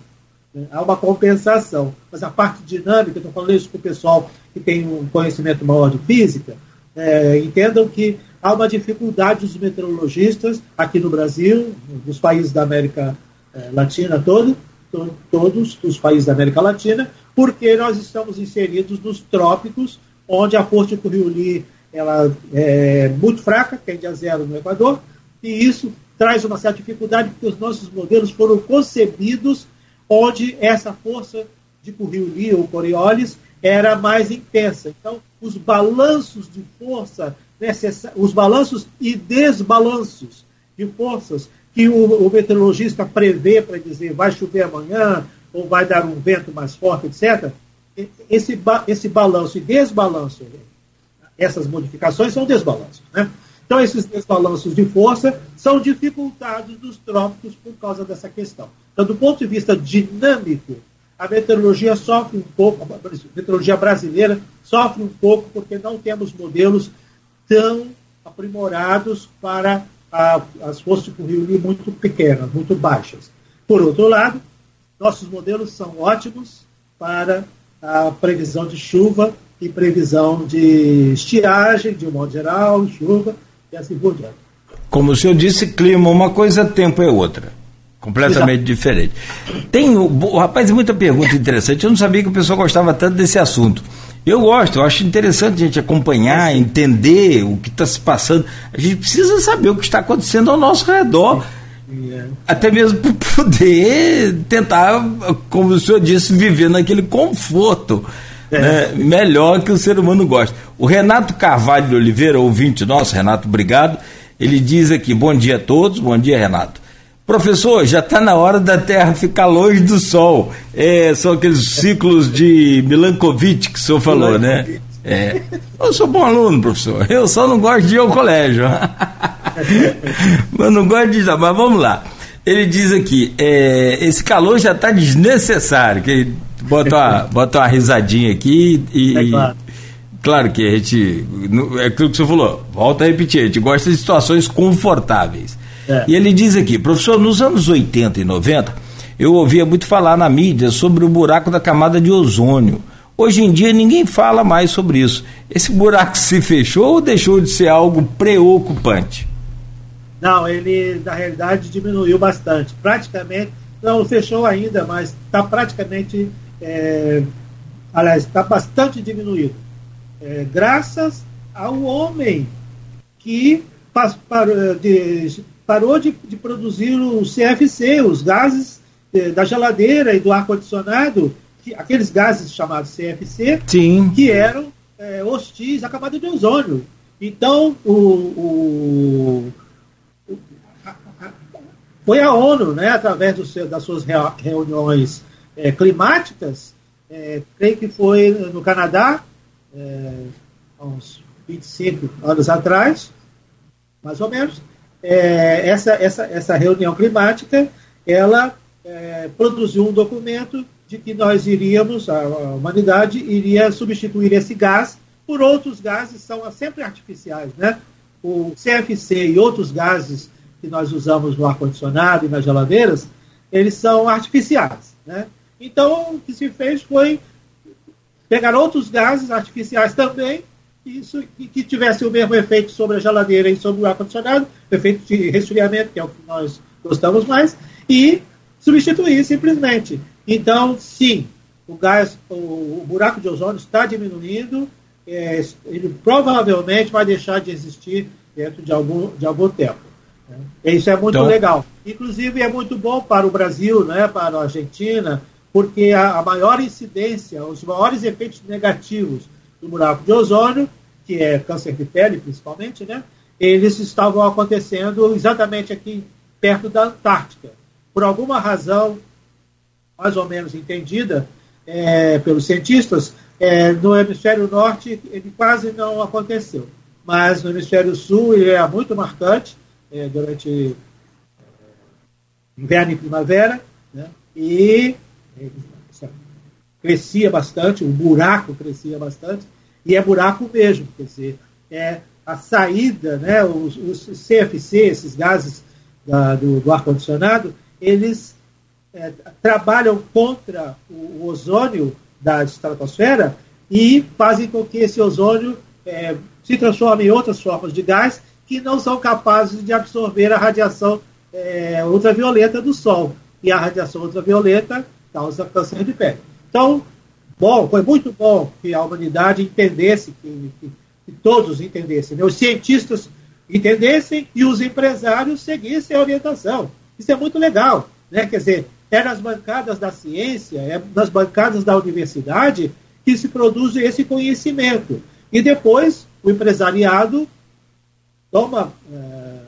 Né? Há uma compensação. Mas a parte dinâmica, estou falando isso para o pessoal que tem um conhecimento maior de física, é, entendam que há uma dificuldade dos meteorologistas aqui no Brasil, nos países da América é, Latina todo, to, todos os países da América Latina, porque nós estamos inseridos nos trópicos, onde a força de Corrioli ela é muito fraca, tende a zero no Equador, e isso traz uma certa dificuldade, porque os nossos modelos foram concebidos onde essa força de Corrioli ou Coriolis era mais intensa. Então, os balanços de força, os balanços e desbalanços de forças que o, o meteorologista prevê para dizer vai chover amanhã ou vai dar um vento mais forte, etc., esse, esse balanço e desbalanço essas modificações são desbalanços. Né? Então, esses desbalanços de força são dificultados dos trópicos por causa dessa questão. Então, do ponto de vista dinâmico, a meteorologia sofre um pouco, a meteorologia brasileira sofre um pouco porque não temos modelos tão aprimorados para a, as forças de Rio muito pequenas, muito baixas. Por outro lado, nossos modelos são ótimos para a previsão de chuva e previsão de estiagem, de um modo geral, chuva e assim por diante. Como o senhor disse, clima uma coisa, tempo é outra. Completamente Exato. diferente. Tem, o, rapaz, muita pergunta interessante. Eu não sabia que o pessoal gostava tanto desse assunto. Eu gosto, eu acho interessante a gente acompanhar, entender o que está se passando. A gente precisa saber o que está acontecendo ao nosso redor. Até mesmo para poder tentar, como o senhor disse, viver naquele conforto é. Né, melhor que o ser humano gosta. O Renato Carvalho de Oliveira, ouvinte nosso, Renato, obrigado. Ele diz aqui: bom dia a todos, bom dia, Renato. Professor, já está na hora da Terra ficar longe do Sol. É, são aqueles ciclos de Milankovitch que o senhor falou, né? É. Eu sou bom aluno, professor. Eu só não gosto de ir ao colégio. (laughs) mas não gosto de ir, mas vamos lá. Ele diz aqui, é, esse calor já está desnecessário. Que bota uma, bota uma risadinha aqui e. É claro. claro que a gente. É aquilo que você falou, volta a repetir, a gente gosta de situações confortáveis. É. E ele diz aqui, professor, nos anos 80 e 90, eu ouvia muito falar na mídia sobre o buraco da camada de ozônio. Hoje em dia ninguém fala mais sobre isso. Esse buraco se fechou ou deixou de ser algo preocupante? Não, ele na realidade diminuiu bastante. Praticamente, não fechou ainda, mas está praticamente, é, aliás, está bastante diminuído. É, graças ao homem que parou de, parou de, de produzir o CFC, os gases é, da geladeira e do ar-condicionado, aqueles gases chamados CFC, Sim. que eram é, hostis à camada de ozônio. Então, o, o foi a ONU, né, através do, das suas reuniões é, climáticas, é, creio que foi no Canadá, é, há uns 25 anos atrás, mais ou menos, é, essa, essa, essa reunião climática, ela é, produziu um documento de que nós iríamos, a, a humanidade iria substituir esse gás por outros gases, são sempre artificiais, né? O CFC e outros gases que nós usamos no ar-condicionado e nas geladeiras, eles são artificiais. Né? Então, o que se fez foi pegar outros gases artificiais também, isso, que, tivesse o mesmo efeito sobre a geladeira e sobre o ar-condicionado, efeito de resfriamento, que é o que nós gostamos mais, e substituir simplesmente. Então, sim, o gás, o, o buraco de ozônio está diminuindo, é, ele provavelmente vai deixar de existir dentro de algum, de algum tempo. Né? Isso é muito então... legal. Inclusive é muito bom para o Brasil, né, para a Argentina, porque a, a maior incidência, os maiores efeitos negativos do buraco de ozônio, que é câncer de pele principalmente, né, eles estavam acontecendo exatamente aqui perto da Antártica. Por alguma razão, mais ou menos entendida é, pelos cientistas, é, no hemisfério norte ele quase não aconteceu. Mas no hemisfério sul ele é muito marcante é, durante inverno e primavera, né? e crescia bastante, o buraco crescia bastante, e é buraco mesmo, quer dizer, é a saída, né, os, os CFC, esses gases da, do, do ar-condicionado, eles é, trabalham contra o, o, ozônio da estratosfera e fazem com que esse ozônio é, se transforme em outras formas de gás que não são capazes de absorver a radiação é, ultravioleta do Sol. E a radiação ultravioleta causa câncer de pele. Então, bom, foi muito bom que a humanidade entendesse que, que que todos entendessem, né? os cientistas entendessem e os empresários seguissem a orientação. Isso é muito legal. Né? Quer dizer, é nas bancadas da ciência, é nas bancadas da universidade que se produz esse conhecimento. E depois o empresariado toma é,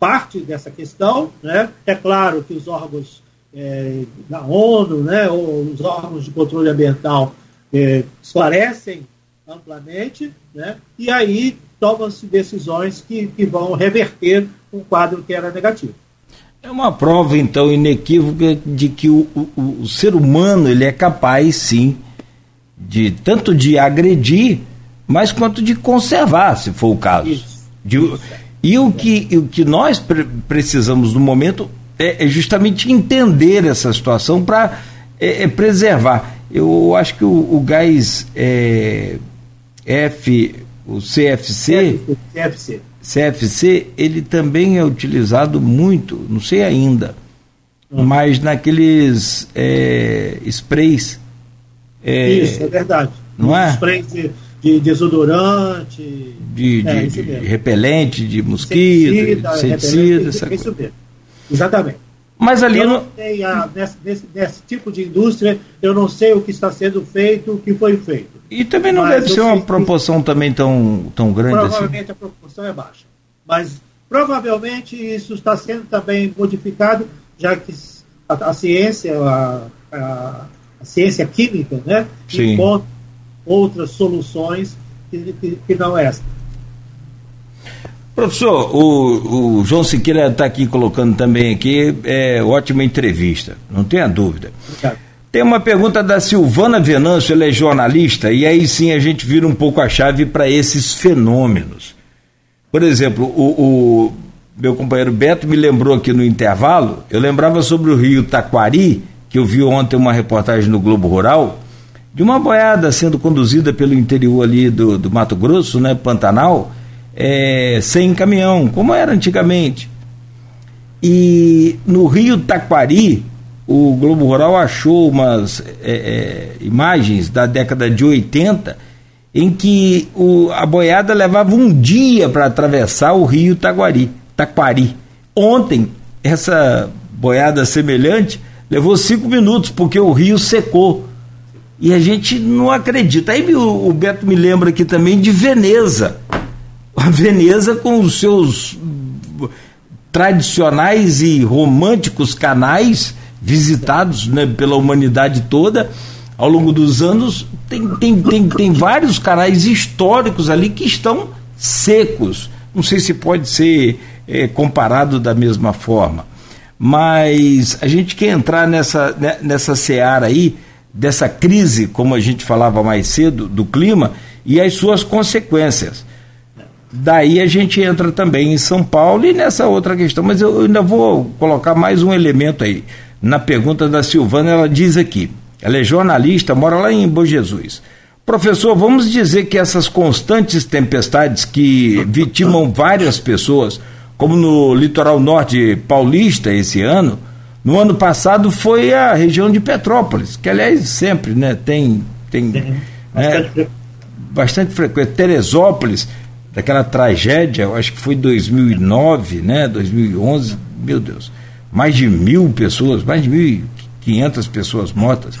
parte dessa questão. Né? É claro que os órgãos é, da ONU, né, ou os órgãos de controle ambiental é, esclarecem amplamente, né? e aí tomam-se decisões que, que vão reverter um quadro que era negativo. É uma prova, então, inequívoca de que o, o, o ser humano ele é capaz, sim, de tanto de agredir, mas quanto de conservar, se for o caso. Isso. De, e o que, o que nós pre precisamos no momento é, é, justamente entender essa situação para é, é, preservar. Eu acho que o, o gás é, F, o CFC, CFC, CFC, ele também é utilizado muito, não sei ainda, uhum. mas naqueles é, sprays. Isso, é verdade. Não é? Sprays de, de desodorante, de, é, de, de repelente, de mosquito, inseticida, inseticida. Isso mesmo. Exatamente. Mas ali eu não sei, a, nesse, nesse, nesse, tipo de indústria, eu não sei o que está sendo feito, o que foi feito. E também não Mas deve ser uma proporção que, também tão, tão grande provavelmente assim. Provavelmente a proporção é baixa. Mas provavelmente isso está sendo também modificado, já que a, a ciência, a, a, a, ciência química, né, encontra outras soluções que, que, que não essa. Professor, o, o João Siqueira está aqui colocando também aqui, é ótima entrevista, não tenha dúvida. Obrigado. Tem uma pergunta da Silvana Venâncio, ela é jornalista, e aí sim a gente vira um pouco a chave para esses fenômenos. Por exemplo, o, o, meu companheiro Beto me lembrou aqui no intervalo, eu lembrava sobre o rio Taquari, que eu vi ontem uma reportagem no Globo Rural, de uma boiada sendo conduzida pelo interior ali do, do Mato Grosso, né, Pantanal, é, sem caminhão, como era antigamente. E no Rio Taquari, o Globo Rural achou umas é, é, imagens da década de 80 em que o, a boiada levava um dia para atravessar o rio Taquari, Taquari. Ontem, essa boiada semelhante levou cinco minutos, porque o rio secou. E a gente não acredita. Aí o, o Beto me lembra aqui também de Veneza a Veneza com os seus tradicionais e românticos canais visitados né, pela humanidade toda. Ao longo dos anos tem, tem, tem, tem vários canais históricos ali que estão secos. Não sei se pode ser é, comparado da mesma forma. Mas a gente quer entrar nessa, né, nessa seara aí dessa crise, como a gente falava mais cedo, do clima e as suas consequências. Daí a gente entra também em São Paulo e nessa outra questão, mas eu ainda vou colocar mais um elemento aí. Na pergunta da Silvana, ela diz aqui: ela é jornalista, mora lá em Bom Jesus. Professor, vamos dizer que essas constantes tempestades que vitimam várias pessoas, como no litoral norte paulista esse ano, No ano passado foi a região de Petrópolis, que aliás sempre né, tem, tem é, bastante frequente. Teresópolis, daquela tragédia, eu acho que foi 2009, né, 2011, meu Deus, mais de mil pessoas, mais de 1.500 pessoas mortas.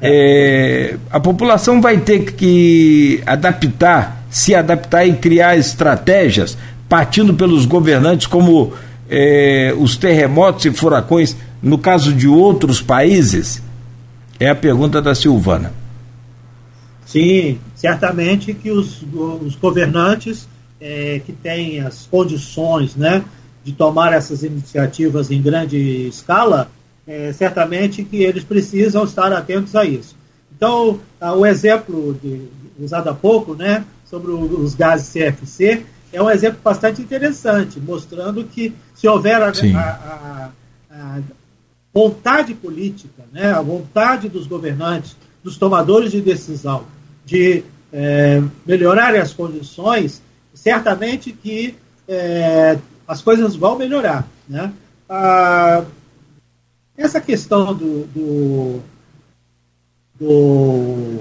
É, a população vai ter que adaptar, se adaptar e criar estratégias, partindo pelos governantes, como é, os terremotos e furacões no caso de outros países? É a pergunta da Silvana. Sim, certamente que os, os governantes é, que têm as condições né, de tomar essas iniciativas em grande escala, é, certamente que eles precisam estar atentos a isso. Então, o exemplo de, usado há pouco, né, sobre os gases CFC, é um exemplo bastante interessante, mostrando que se houver a, a, a, vontade política, né, a vontade dos governantes, dos tomadores de decisão, de é, melhorar as condições, certamente que é, as coisas vão melhorar. Né? Ah, essa questão do, do, do,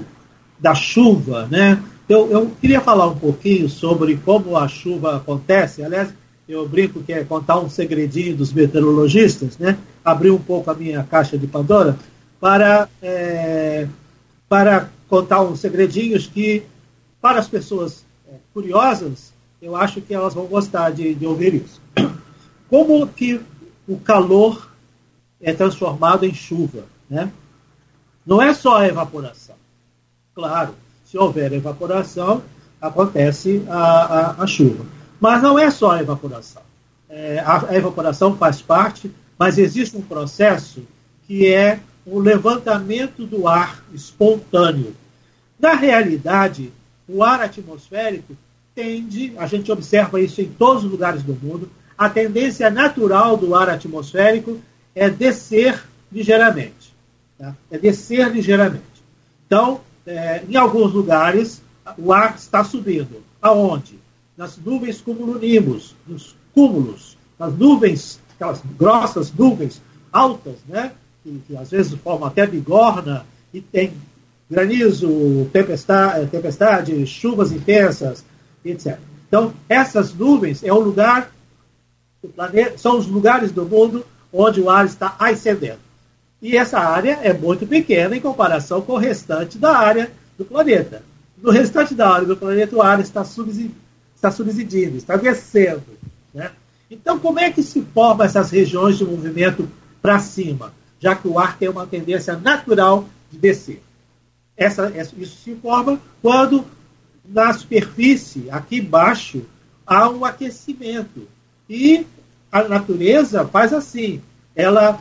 da chuva, né? Eu, eu queria falar um pouquinho sobre como a chuva acontece. Aliás, eu brinco que é contar um segredinho dos meteorologistas, né? Abrir um pouco a minha caixa de Pandora para, é, para contar uns segredinhos que, para as pessoas é, curiosas, eu acho que elas vão gostar de, de ouvir isso. Como que o calor é transformado em chuva, né? Não é só a evaporação. Claro, se houver evaporação, acontece a, a, a chuva. Mas não é só a evaporação. É, a, a evaporação faz parte, mas existe um processo que é o levantamento do ar espontâneo. Na realidade, o ar atmosférico tende, a gente observa isso em todos os lugares do mundo, a tendência natural do ar atmosférico é descer ligeiramente. Tá? É descer ligeiramente. Então, é, em alguns lugares, o ar está subindo. Aonde? nas nuvens cumulonimbus, nos cúmulos, nas nuvens, aquelas grossas nuvens altas, né? Que, que às vezes formam até bigorna e tem granizo, tempestade, tempestade, chuvas intensas, etc. Então, essas nuvens é o lugar do planeta, são os lugares do mundo onde o ar está ascendendo. E essa área é muito pequena em comparação com o restante da área do planeta. No restante da área do planeta, o ar está subsidiando está subsidindo, está descendo. Né? Então, como é que se formam essas regiões de movimento para cima, já que o ar tem uma tendência natural de descer? Essa, isso se forma quando na superfície, aqui embaixo, há um aquecimento. E a natureza faz assim: ela,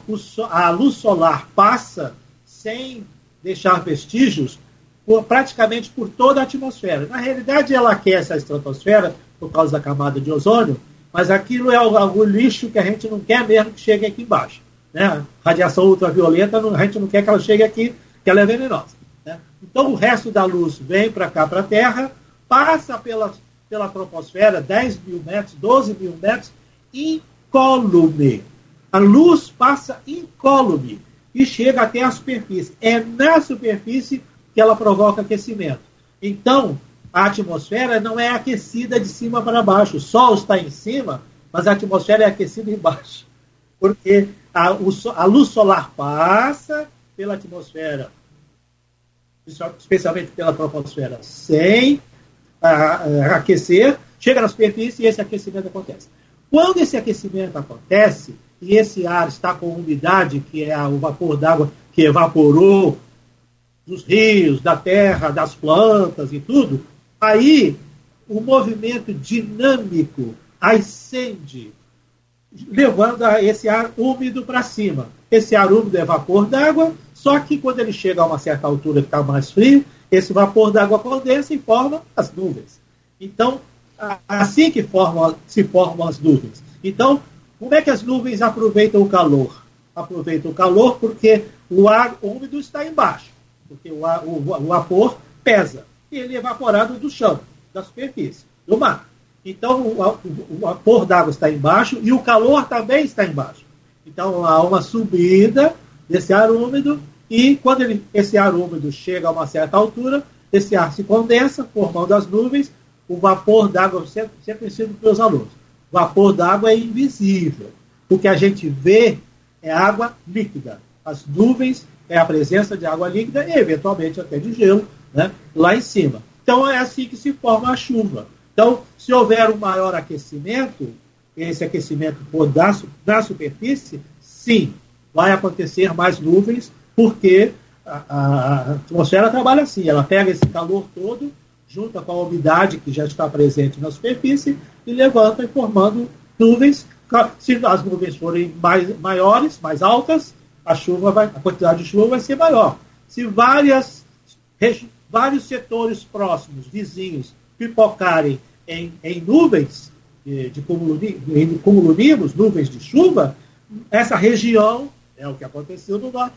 a luz solar passa sem deixar vestígios por, praticamente por toda a atmosfera. Na realidade, ela aquece a estratosfera por causa da camada de ozônio, mas aquilo é algum lixo que a gente não quer mesmo que chegue aqui embaixo. Né? Radiação ultravioleta, a gente não quer que ela chegue aqui, que ela é venenosa. Né? Então, o resto da luz vem para cá, para a Terra, passa pela, pela troposfera, 10 mil metros, 12 mil metros, incólume. A luz passa incólume e chega até a superfície. É na superfície que ela provoca aquecimento. Então, a atmosfera não é aquecida de cima para baixo. O Sol está em cima, mas a atmosfera é aquecida embaixo. Porque a, o, a luz solar passa pela atmosfera, especialmente pela troposfera, sem a, a, aquecer, chega na superfície e esse aquecimento acontece. Quando esse aquecimento acontece e esse ar está com umidade, que é o vapor d'água que evaporou dos rios, da terra, das plantas e tudo, aí o movimento dinâmico ascende, levando esse ar úmido para cima. Esse ar úmido é vapor d'água, só que quando ele chega a uma certa altura que está mais frio, esse vapor d'água condensa e forma as nuvens. Então, assim que formam, se formam as nuvens. Então, como é que as nuvens aproveitam o calor? Aproveitam o calor porque o ar úmido está embaixo porque o, o, o vapor pesa e ele é evaporado do chão, da superfície, do mar. Então o, vapor d'água está embaixo e o calor também está embaixo. Então há uma subida desse ar úmido e quando ele, esse ar úmido chega a uma certa altura, esse ar se condensa, formando as nuvens. O vapor d'água, sempre, sempre ensino para os alunos, o vapor d'água é invisível. O que a gente vê é água líquida. As nuvens é a presença de água líquida e, eventualmente, até de gelo né, lá em cima. Então, é assim que se forma a chuva. Então, se houver um maior aquecimento, esse aquecimento for da, da superfície, sim, vai acontecer mais nuvens, porque a, a, atmosfera trabalha assim, ela pega esse calor todo, junta com a umidade que já está presente na superfície e levanta formando nuvens. Se as nuvens forem mais, maiores, mais altas, a chuva vai, a quantidade de chuva vai ser maior. Se várias, vários setores próximos, vizinhos, pipocarem em, em nuvens de, de cumulonimbus, nuvens de chuva, essa região é o que aconteceu no norte,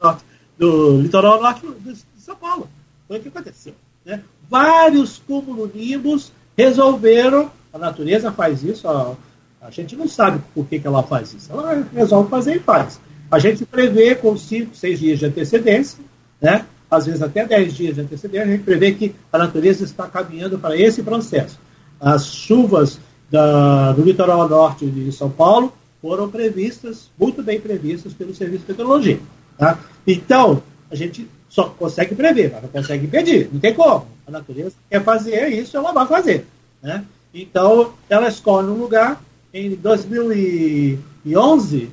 norte do litoral norte de São Paulo. Foi o que aconteceu. Né? Vários cumulonimbus resolveram, a natureza faz isso, a, a gente não sabe por que, que ela faz isso. Ela resolve fazer e faz. A gente prevê com 5, 6 dias de antecedência, né? Às vezes até 10 dias de antecedência, a gente prevê que a natureza está caminhando para esse processo. As chuvas da, do litoral norte de São Paulo foram previstas, muito bem previstas pelo Serviço de Meteorologia. Tá? Então, a gente só consegue prever, mas não consegue impedir, não tem como. A natureza quer fazer isso, ela vai fazer. Né? Então, ela escolhe um lugar. Em 2011,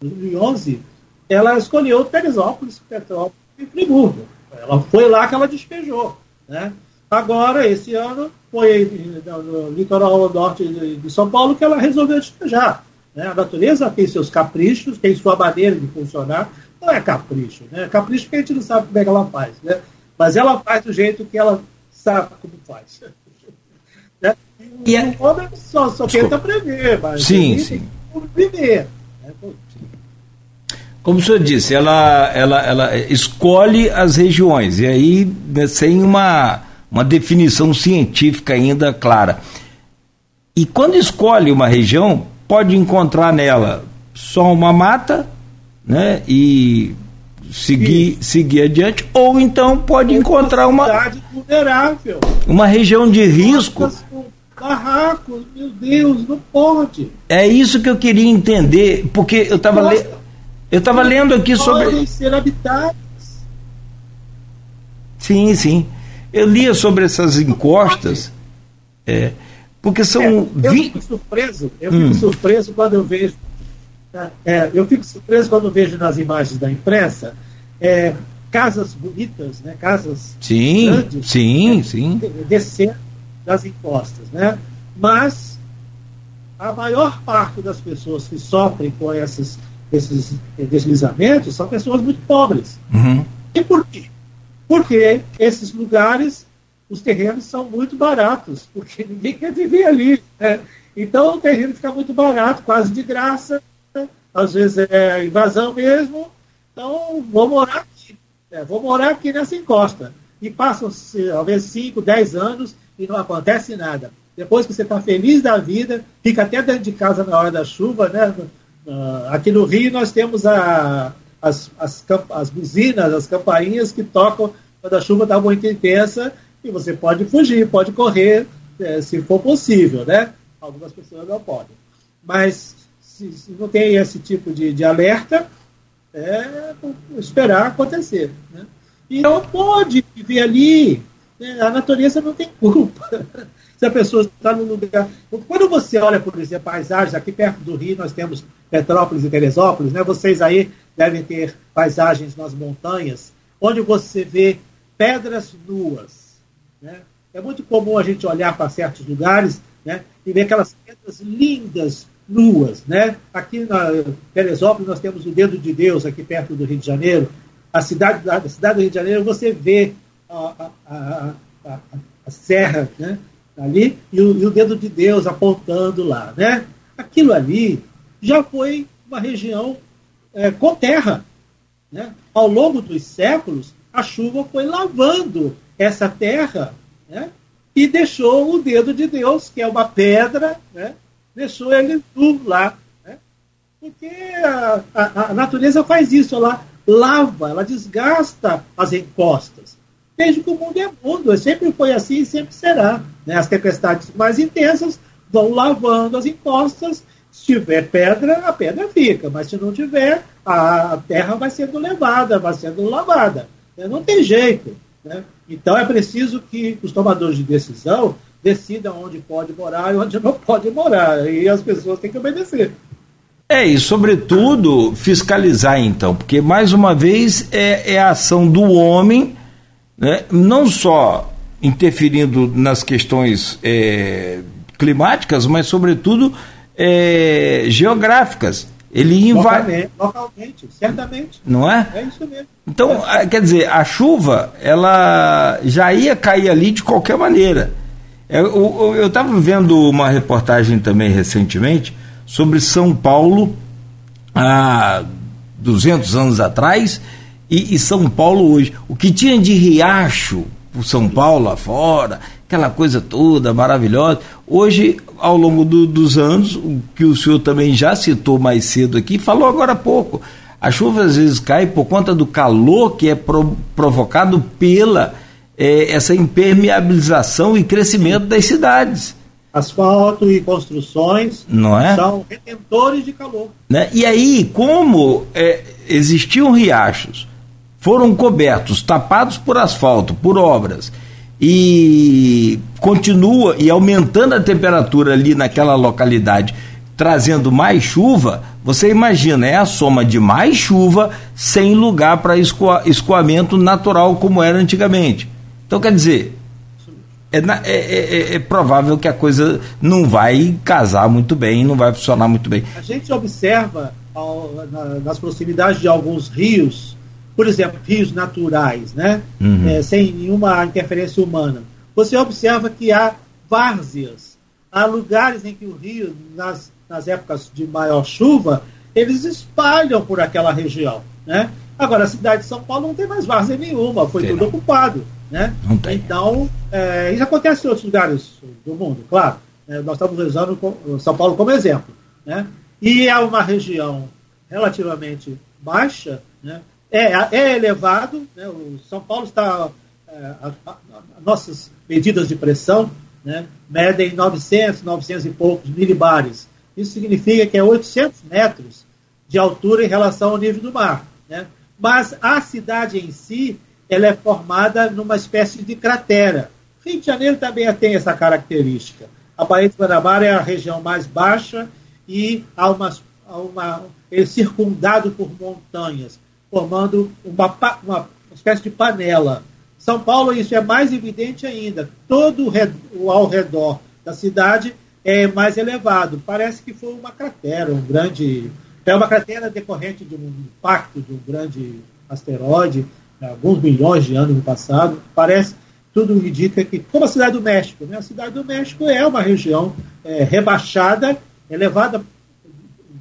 2011 ela escolheu Teresópolis, Petrópolis e Friburgo. Ela foi lá que ela despejou. Né? Agora, esse ano, foi no litoral norte de São Paulo que ela resolveu despejar. Né? A natureza tem seus caprichos, tem sua maneira de funcionar. Não é capricho, né? Capricho porque a gente não sabe como é que ela faz, né? Mas ela faz do jeito que ela sabe como faz. (laughs) né? E o é- homem só, só tenta prever, mas sim, sim. viver. Né? Como o senhor disse, ela, ela, ela escolhe as regiões, e aí né, sem uma, uma definição científica ainda clara. E quando escolhe uma região, pode encontrar nela só uma mata, né? E seguir, seguir adiante, ou então pode encontrar uma vulnerável. uma região de risco. Barracos, meu Deus, não pode. É isso que eu queria entender, porque eu estava lendo eu estava lendo aqui sobre. Podem ser habitados. Sim, sim. Eu lia sobre essas encostas, é, porque são. É, eu fico surpreso, eu hum. fico surpreso quando eu vejo. É, eu fico surpreso quando vejo nas imagens da imprensa é, casas bonitas, né, casas sim, grandes, sim, né, sim. descendo das encostas, né? Mas a maior parte das pessoas que sofrem com essas esses deslizamentos são pessoas muito pobres. Uhum. E por quê? Porque esses lugares, os terrenos são muito baratos, porque ninguém quer viver ali. Né? Então o terreno fica muito barato, quase de graça, né? às vezes é invasão mesmo. Então vou morar aqui, né? vou morar aqui nessa encosta. E passam talvez 5, 10 anos e não acontece nada. Depois que você está feliz da vida, fica até dentro de casa na hora da chuva, né? Uh, aqui no Rio nós temos a, as, as, as buzinas, as campainhas que tocam quando a chuva está muito intensa e você pode fugir, pode correr, é, se for possível, né? Algumas pessoas não podem. Mas se, se não tem esse tipo de, de alerta, é esperar acontecer. Né? E não pode viver ali. Né? A natureza não tem culpa. (laughs) se a pessoa está no lugar. Quando você olha, por exemplo, paisagens, aqui perto do Rio nós temos Petrópolis e Teresópolis, né? vocês aí devem ter paisagens nas montanhas, onde você vê pedras nuas. Né? É muito comum a gente olhar para certos lugares né? e ver aquelas pedras lindas, nuas. Né? Aqui na Teresópolis nós temos o Dedo de Deus, aqui perto do Rio de Janeiro. A cidade, a cidade do Rio de Janeiro, você vê a, a, a, a serra né? Ali e o, e o dedo de Deus apontando lá. Né? Aquilo ali já foi uma região é, com terra. Né? Ao longo dos séculos, a chuva foi lavando essa terra né? e deixou o dedo de Deus, que é uma pedra, né? deixou ele nu lá. Né? Porque a, a, a natureza faz isso, ela lava, ela desgasta as encostas. Desde que o mundo é mundo, sempre foi assim e sempre será. Né? As tempestades mais intensas vão lavando as encostas. Se tiver pedra, a pedra fica, mas se não tiver, a terra vai sendo levada, vai sendo lavada. Né? Não tem jeito. Né? Então é preciso que os tomadores de decisão decidam onde pode morar e onde não pode morar. E as pessoas têm que obedecer. É, e sobretudo fiscalizar então, porque mais uma vez é, é a ação do homem, né, não só interferindo nas questões é, climáticas, mas sobretudo é, geográficas. Ele invade. Localmente, certamente. Não é? É isso mesmo. Então, é. quer dizer, a chuva, ela já ia cair ali de qualquer maneira. É, eu estava vendo uma reportagem também recentemente sobre São Paulo há 200 anos atrás e, e São Paulo hoje. O que tinha de riacho por São Paulo afora, aquela coisa toda maravilhosa. Hoje, ao longo do, dos anos, o que o senhor também já citou mais cedo aqui, falou agora há pouco. A chuva às vezes cai por conta do calor que é pro, provocado pela é, essa impermeabilização e crescimento das cidades asfalto e construções não é? são retentores de calor. Né? E aí, como é, existiam riachos, foram cobertos, tapados por asfalto, por obras, e continua e aumentando a temperatura ali naquela localidade, trazendo mais chuva, você imagina, é a soma de mais chuva sem lugar para escoamento natural como era antigamente. Então, quer dizer, é, é, é, é, provável que a coisa não vai casar muito bem, não vai funcionar muito bem. A gente observa ao, na, nas proximidades de alguns rios, por exemplo, rios naturais, né? Uhum. É, sem nenhuma interferência humana. Você observa que há várzeas, há lugares em que o rio, nas, nas épocas de maior chuva, eles espalham por aquela região, né? Agora, a cidade de São Paulo não tem mais várzea nenhuma, foi tem tudo não. ocupado. Né? Não tem. Então, é, isso acontece em outros lugares do mundo, claro. Né? Nós estamos usando São Paulo como exemplo. Né? E é uma região relativamente baixa, né? É, é elevado, né? o São Paulo está. É, a, a, a, nossas medidas de pressão né? medem 900, 900 e poucos milibares. Isso significa que é 800 metros de altura em relação ao nível do mar. Né? Mas a cidade em si ela é formada numa espécie de cratera. Rio de Janeiro também tem essa característica. A Baía de Guanabara é a região mais baixa e há uma, uma é circundado por montanhas, formando uma, uma espécie de panela. São Paulo, isso é mais evidente ainda. Todo o ao redor da cidade é mais elevado. Parece que foi uma cratera, um grande. É uma cratera decorrente de um impacto de um grande asteroide alguns milhões de anos no passado, parece, tudo indica que, como a cidade do México, né? a cidade do México é uma região é, rebaixada, elevada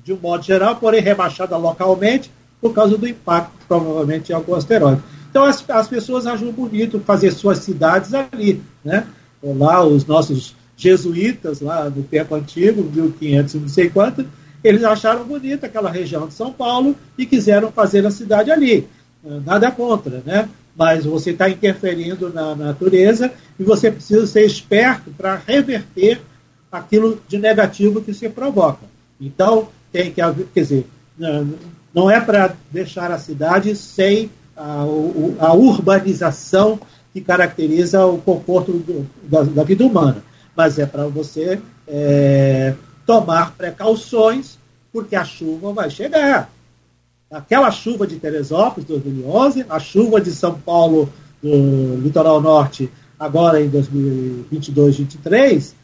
de um modo geral, porém rebaixada localmente por causa do impacto, provavelmente, de algum asteroide. Então as, as pessoas acham bonito fazer suas cidades ali, né? Lá os nossos jesuítas, lá no tempo antigo, 1500 não sei quanto, eles acharam bonita aquela região de São Paulo e quiseram fazer a cidade ali nada contra, né? Mas você está interferindo na natureza e você precisa ser esperto para reverter aquilo de negativo que se provoca. Então, tem que haver, quer dizer, não é para deixar a cidade sem a, a, urbanização que caracteriza o conforto do, da, da, vida humana, mas é para você é, tomar precauções, porque a chuva vai chegar aquela chuva de Teresópolis, 2011, a chuva de São Paulo, do litoral norte, agora em 2022, 2023,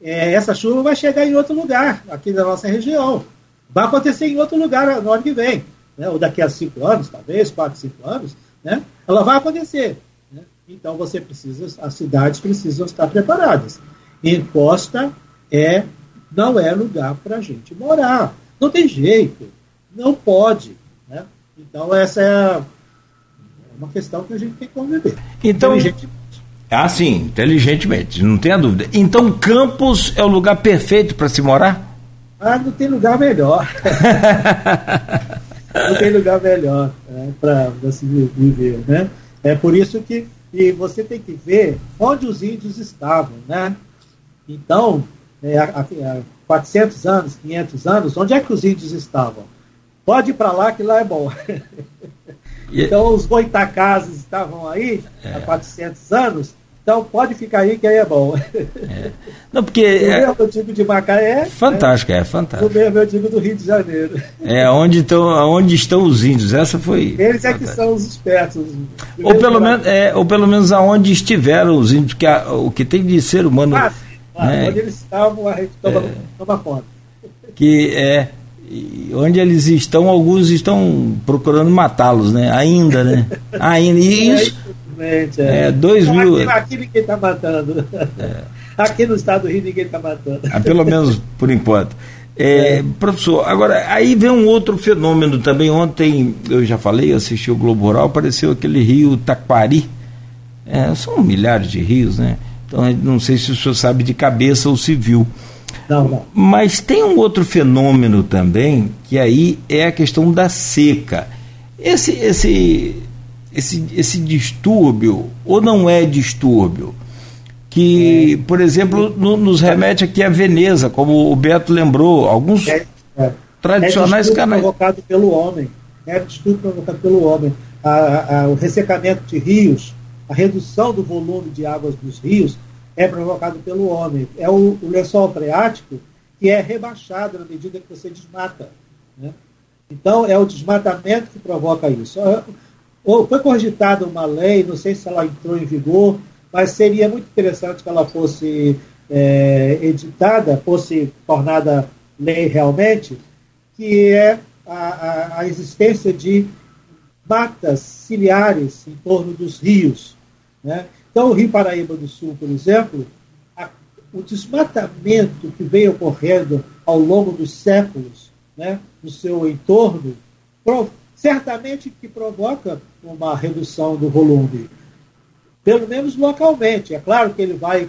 é, essa chuva vai chegar em outro lugar, aqui na nossa região. Vai acontecer em outro lugar no ano que vem, né? ou daqui a cinco anos, talvez, quatro, cinco anos, né? ela vai acontecer. Né? Então você precisa, as cidades precisam estar preparadas. Encosta é, não é lugar para a gente morar. Não tem jeito. Não pode. Né? Então, essa é uma questão que a gente tem que conviver. Então, inteligentemente. Ah, sim, inteligentemente, não tenha dúvida. Então, Campos é o lugar perfeito para se morar? Ah, não tem lugar melhor. (laughs) não tem lugar melhor né, para se viver, né? É por isso que e você tem que ver onde os índios estavam, né? Então, é, há, há 400 anos, 500 anos, onde é que os índios estavam? Pode ir para lá que lá é bom. (laughs) então, os goitacazes estavam aí é. há 400 anos, então pode ficar aí que aí é bom. É. Não, porque. (laughs) O é, mesmo tipo de Macaé. Fantástico, né? é fantástico. O mesmo tipo do Rio de Janeiro. É, onde estão, onde estão os índios? Essa foi. Eles é que são os espertos. Ou pelo, menos, é, ou pelo menos aonde estiveram os índios, porque a, o que tem de ser humano. Ah, né? Onde eles estavam, a gente toma, é, toma conta. Que é. Onde eles estão, alguns estão procurando matá-los, né? Ainda, né? (laughs) Ainda. E isso Exatamente. É, é dois mil. Aqui, aqui ninguém está matando. É. Aqui no estado do Rio ninguém está matando. Ah, pelo menos por enquanto. É, é. Professor, agora aí vem um outro fenômeno também. Ontem eu já falei, assisti o Globo Rural, apareceu aquele rio Taquari. É, são milhares de rios, né? Então não sei se o senhor sabe de cabeça ou se viu. Não, não. Mas tem um outro fenômeno também, que aí é a questão da seca. Esse, esse, esse, esse distúrbio, ou não é distúrbio, que, é. por exemplo, no, nos remete aqui a Veneza, como o Beto lembrou, alguns é, é. tradicionais é canais. provocado pelo homem. É distúrbio provocado pelo homem. A, a, o ressecamento de rios, a redução do volume de águas dos rios é provocado pelo homem. É o, o lençol freático que é rebaixado na medida que você desmata. Né? Então, é o desmatamento que provoca isso foi cogitada uma lei, não sei se ela entrou em vigor, mas seria muito interessante que ela fosse é, editada, fosse tornada lei realmente, que é a, a, a existência de matas ciliares em torno dos rios. Né? Então, o Rio Paraíba do Sul, por exemplo, a, o desmatamento que vem ocorrendo ao longo dos séculos né, no seu entorno, certamente que provoca uma redução do volume, pelo menos localmente. É claro que ele vai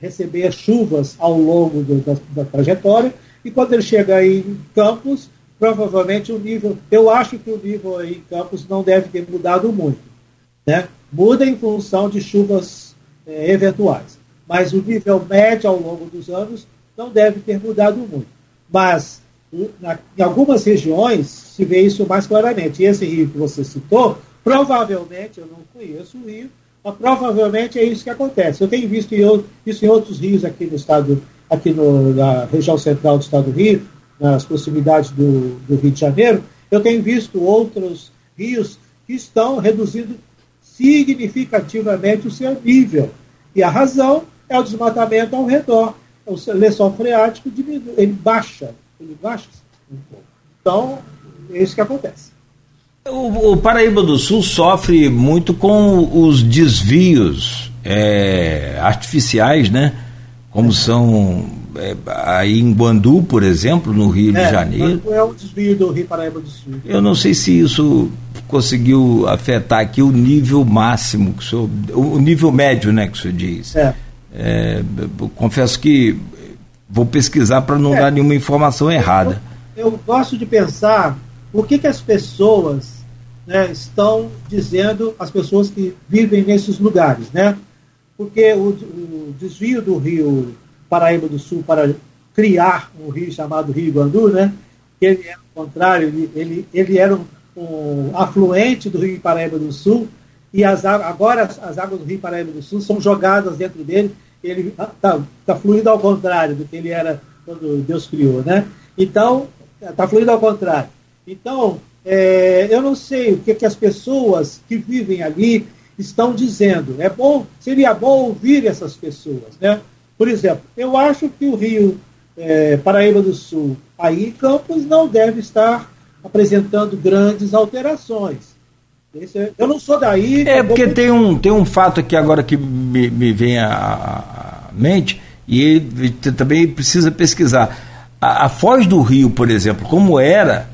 receber chuvas ao longo do, da, da, trajetória, e quando ele chega em Campos, provavelmente o nível, eu acho que o nível em Campos não deve ter mudado muito. Né? Muda em função de chuvas é, eventuais, mas o nível médio ao longo dos anos não deve ter mudado muito. Mas na, em algumas regiões se vê isso mais claramente. E esse rio que você citou, Provavelmente, eu não conheço o rio, mas provavelmente é isso que acontece. Eu tenho visto isso em outros rios aqui no estado, aqui no, na região central do estado do Rio, nas proximidades do, do Rio de Janeiro, eu tenho visto outros rios que estão reduzindo significativamente o seu nível. E a razão é o desmatamento ao redor. O lençol freático diminui, ele baixa, ele baixa um pouco. Então, é isso que acontece. O, o, Paraíba do Sul sofre muito com os desvios é, artificiais, né? Como são é, aí em Guandu, por exemplo, no Rio é, de Janeiro. É o desvio do Rio Paraíba do Sul. Eu não sei se isso conseguiu afetar aqui o nível máximo, que o, senhor, o nível médio, né, que o senhor diz. É. é confesso que vou pesquisar para não é. dar nenhuma informação errada. Eu, eu gosto de pensar por que, que as pessoas né, estão dizendo, as pessoas que vivem nesses lugares, né? Porque o, o desvio do rio Paraíba do Sul para criar um rio chamado Rio Guandu, né? Ele era o contrário, ele, ele, ele era um, um, afluente do Rio Paraíba do Sul e as, agora as, as, águas do Rio Paraíba do Sul são jogadas dentro dele, ele está ah, tá fluindo ao contrário do que ele era quando Deus criou, né? Então, está fluindo ao contrário. Então, é, eu não sei o que, que as pessoas que vivem ali estão dizendo. É bom, seria bom ouvir essas pessoas, né? Por exemplo, eu acho que o Rio é, Paraíba do Sul, aí Campos não deve estar apresentando grandes alterações. É, eu não sou daí. É porque tem um, tem um fato aqui agora que me, me vem à, à mente e também precisa pesquisar. A, a Foz do Rio, por exemplo, como era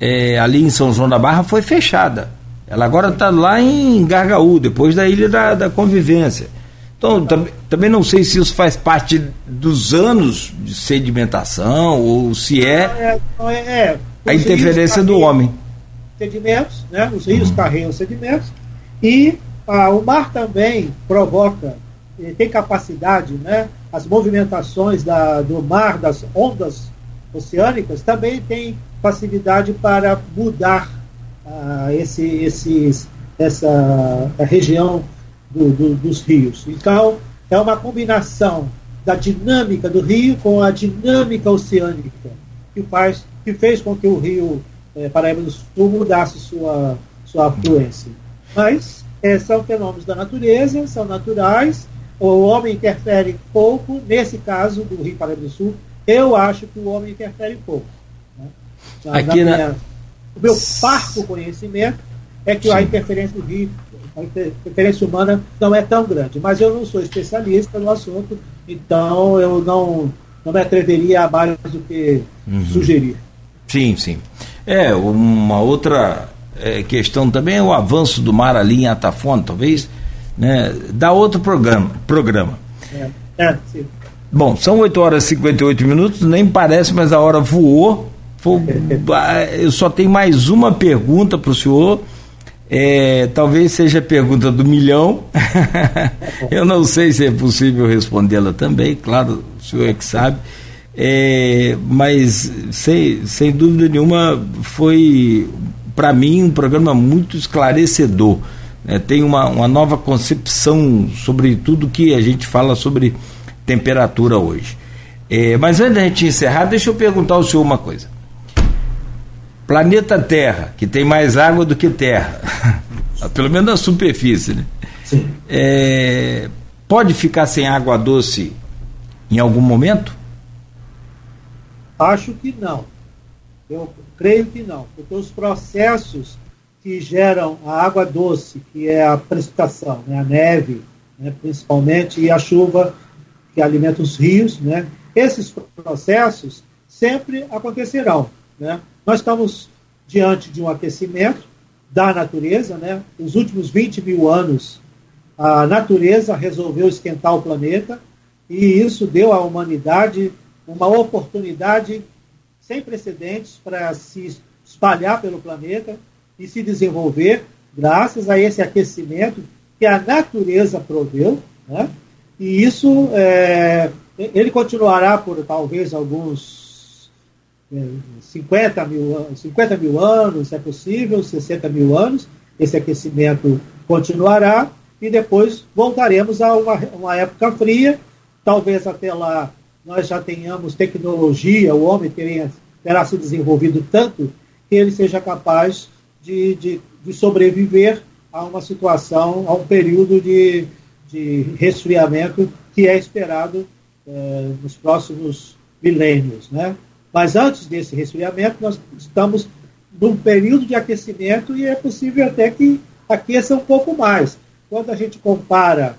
é, ali em São João da Barra foi fechada. Ela agora está lá em Gargaú, depois da Ilha da, da Convivência. Então, Então, tam, também não sei se isso faz parte dos anos de sedimentação ou se é, é, é, é a interferência do homem. Sedimentos, né? os rios carregam sedimentos e ah, o mar também provoca, tem capacidade, né? as movimentações da, do mar, das ondas oceânicas, também tem facilidade para mudar ah, esse, esses, essa região do, do, dos rios. Então, é uma combinação da dinâmica do rio com a dinâmica oceânica que faz que fez com que o rio é, Paraíba do Sul mudasse sua sua afluência. Mas é, são fenômenos da natureza, são naturais. O homem interfere pouco. Nesse caso do rio Paraíba do Sul, eu acho que o homem interfere pouco. Né? Na, Aqui na minha, o meu parco conhecimento é que Sim. a interferência do rio, a interferência humana não é tão grande. Mas eu não sou especialista no assunto, então eu não, não me atreveria a mais do que uhum. sugerir. Sim, sim. É, uma outra é, questão também é o avanço do mar ali em Atafona, talvez, né, dá outro programa. programa. É, é, sim. Bom, são 8 horas e 58 minutos, nem parece, mas a hora voou. (laughs) Eu só tenho mais uma pergunta para o senhor é, talvez seja a pergunta do milhão. (laughs) Eu não sei se é possível respondê-la também, claro, o senhor é que sabe. É, mas sem, sem dúvida nenhuma foi para mim um programa muito esclarecedor. Né? Tem uma, uma nova concepção sobre tudo que a gente fala sobre temperatura hoje. É, mas antes da gente encerrar, deixa eu perguntar ao senhor uma coisa. Planeta Terra, que tem mais água do que terra, (laughs) pelo menos na superfície, né? Sim. É, pode ficar sem água doce em algum momento? Acho que não. Eu creio que não, porque os processos que geram a água doce, que é a precipitação, né, a neve, né, principalmente, e a chuva que alimenta os rios, né, esses processos sempre acontecerão. Né? Nós estamos diante de um aquecimento da natureza, né? Nos últimos 20 mil anos, a natureza resolveu esquentar o planeta e isso deu à humanidade uma oportunidade sem precedentes para se espalhar pelo planeta e se desenvolver graças a esse aquecimento que a natureza proveu, né? E isso é, ele continuará por talvez alguns 50 mil, 50 mil anos, é possível, 60 mil anos, esse aquecimento continuará e depois voltaremos a uma, uma época fria. Talvez até lá nós já tenhamos tecnologia, o homem terá, terá se desenvolvido tanto que ele seja capaz de, de, de sobreviver a uma situação, a um período de, de resfriamento que é esperado eh, nos próximos milênios. Né? Mas antes desse resfriamento, nós estamos num período de aquecimento e é possível até que aqueça um pouco mais. Quando a gente compara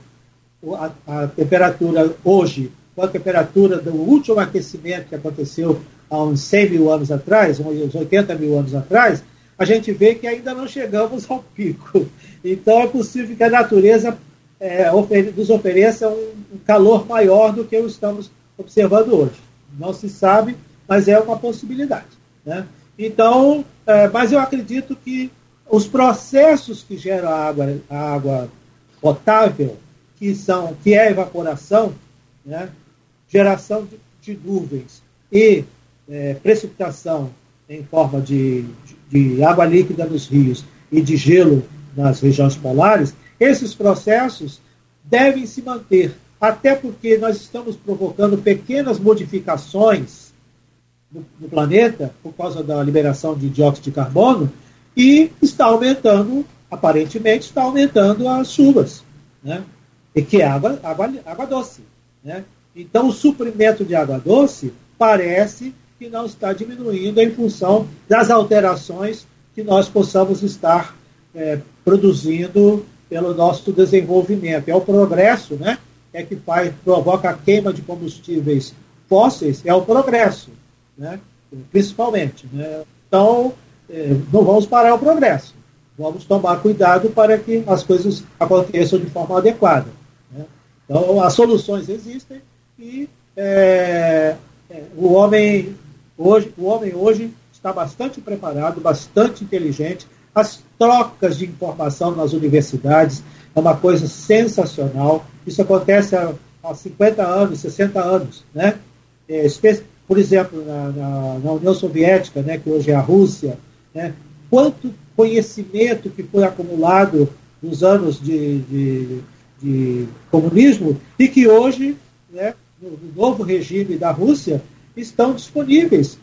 a, a temperatura hoje com a temperatura do último aquecimento que aconteceu há uns 100 mil anos atrás, uns 80 mil anos atrás, a gente vê que ainda não chegamos ao pico. Então é possível que a natureza é, nos ofereça um, calor maior do que estamos observando hoje. Não se sabe mas é uma possibilidade. Né? Então, é, mas eu acredito que os processos que geram a água, a água potável, que são que é a evaporação, né? Geração de, de, nuvens e é, precipitação em forma de, de, de água líquida nos rios e de gelo nas regiões polares, esses processos devem se manter, até porque nós estamos provocando pequenas modificações no, no planeta por causa da liberação de dióxido de carbono e está aumentando, aparentemente, está aumentando as chuvas, né? E que é água, água, água doce, né? Então, o suprimento de água doce parece que não está diminuindo em função das alterações que nós possamos estar é, produzindo pelo nosso desenvolvimento. É o progresso, né? É que faz, provoca a queima de combustíveis fósseis, é o progresso né? principalmente. Né? Então, é, não vamos parar o progresso. Vamos tomar cuidado para que as coisas aconteçam de forma adequada. Né? Então, as soluções existem e é, é, o homem hoje, o homem hoje está bastante preparado, bastante inteligente. As trocas de informação nas universidades é uma coisa sensacional. Isso acontece há, há 50 anos, 60 anos, né? É, por exemplo, na, na, na, União Soviética, né, que hoje é a Rússia, né, quanto conhecimento que foi acumulado nos anos de, de, de comunismo e que hoje, né, no, no novo regime da Rússia, estão disponíveis.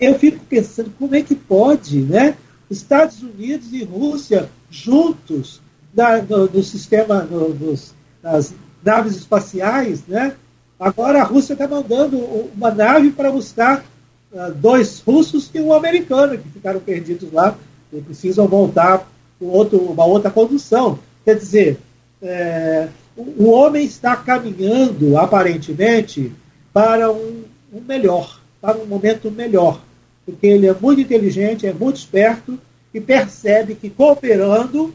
Eu fico pensando como é que pode, né? Estados Unidos e Rússia juntos da, no, no, sistema no, dos, das naves espaciais, né? Agora a Rússia está mandando uma nave para buscar uh, dois russos e um americano que ficaram perdidos lá e precisam voltar com outro, uma outra condução. Quer dizer, é, o, homem está caminhando, aparentemente, para um, um melhor, para um momento melhor, porque ele é muito inteligente, é muito esperto e percebe que cooperando,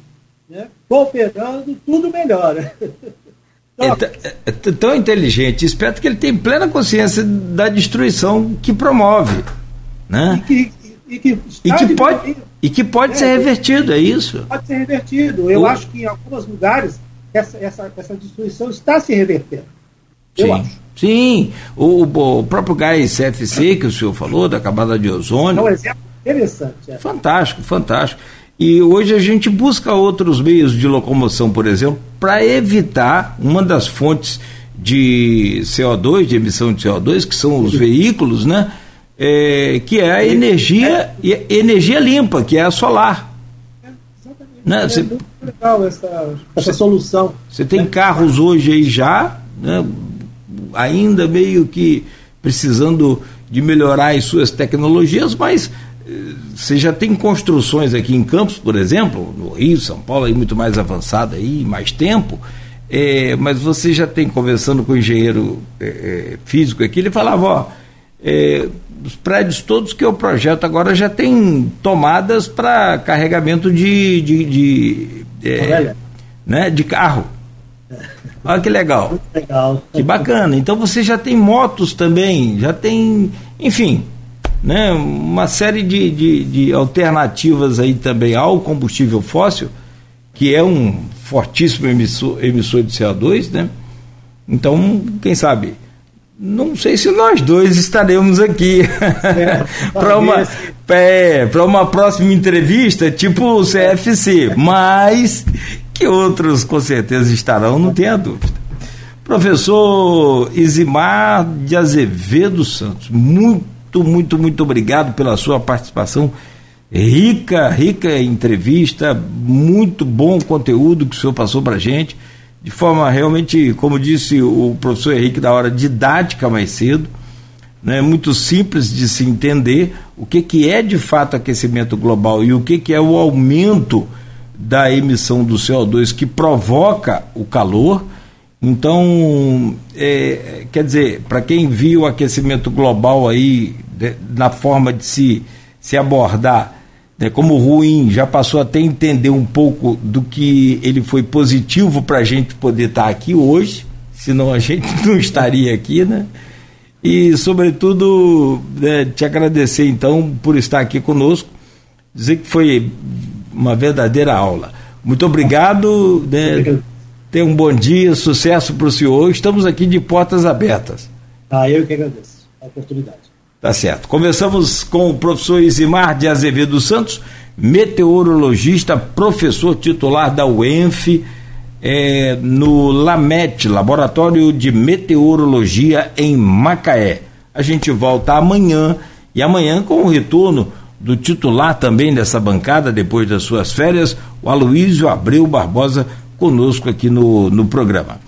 né, cooperando, tudo melhora. (laughs) É, é, tão inteligente, esperto que ele tem plena consciência da destruição que promove. Né? E que, e que, e que pode, e que pode é, ser revertido, é isso? Pode ser revertido. Eu o... acho que em alguns lugares essa, essa, essa destruição está se revertendo. Eu Sim. acho. Sim, o, o, próprio gás CFC que o senhor falou, da camada de ozônio. É um exemplo interessante. É. Fantástico, fantástico. E hoje a gente busca outros meios de locomoção, por exemplo, para evitar uma das fontes de CO2, de emissão de CO2, que são os veículos, né? É, que é a energia, é. energia limpa, que é a solar. Né? É muito legal essa, essa solução. Você tem né? carros hoje aí já, né? ainda meio que precisando de melhorar as suas tecnologias, mas você já tem construções aqui em Campos, por exemplo, no Rio, São Paulo, aí muito mais avançada aí, mais tempo, é, mas você já tem, conversando com o engenheiro é físico aqui, ele falava, ó, é, os prédios todos que eu projeto agora já tem tomadas para carregamento de, de, de, é, né, de carro. Olha que legal. Legal. Que bacana. Então você já tem motos também, já tem, enfim, né, uma série de, de, de alternativas aí também ao combustível fóssil, que é um fortíssimo emissor, emissor de CO2, né? Então, quem sabe, não sei se nós dois estaremos aqui é, (laughs) para uma é, uma próxima entrevista, tipo o CFC, mas que outros com certeza estarão, não tenha dúvida. Professor Isimar de Azevedo Santos, muito muito, muito, obrigado pela sua participação. Rica, rica entrevista, muito bom conteúdo que o senhor passou para gente, de forma realmente, como disse o professor Henrique da hora, didática mais cedo, né, muito simples de se entender o que, que é de fato aquecimento global e o que, que é o aumento da emissão do CO2 que provoca o calor. Então, é, quer dizer, para quem viu o aquecimento global aí, de, na forma de se, se abordar né, como ruim, já passou até a entender um pouco do que ele foi positivo para a gente poder estar tá aqui hoje, senão a gente (laughs) não estaria aqui, né? E, sobretudo, né, te agradecer então por estar aqui conosco, dizer que foi uma verdadeira aula. Muito obrigado. Né, Tenha um bom dia, sucesso para o senhor. Estamos aqui de portas abertas. Ah, eu que agradeço a oportunidade. Tá certo. Conversamos com o professor Isimar de Azevedo Santos, meteorologista, professor titular da UENF, é, no LAMET, Laboratório de Meteorologia em Macaé. A gente volta amanhã e amanhã com o retorno do titular também dessa bancada, depois das suas férias, o Aloísio Abreu Barbosa conosco aqui no, no programa.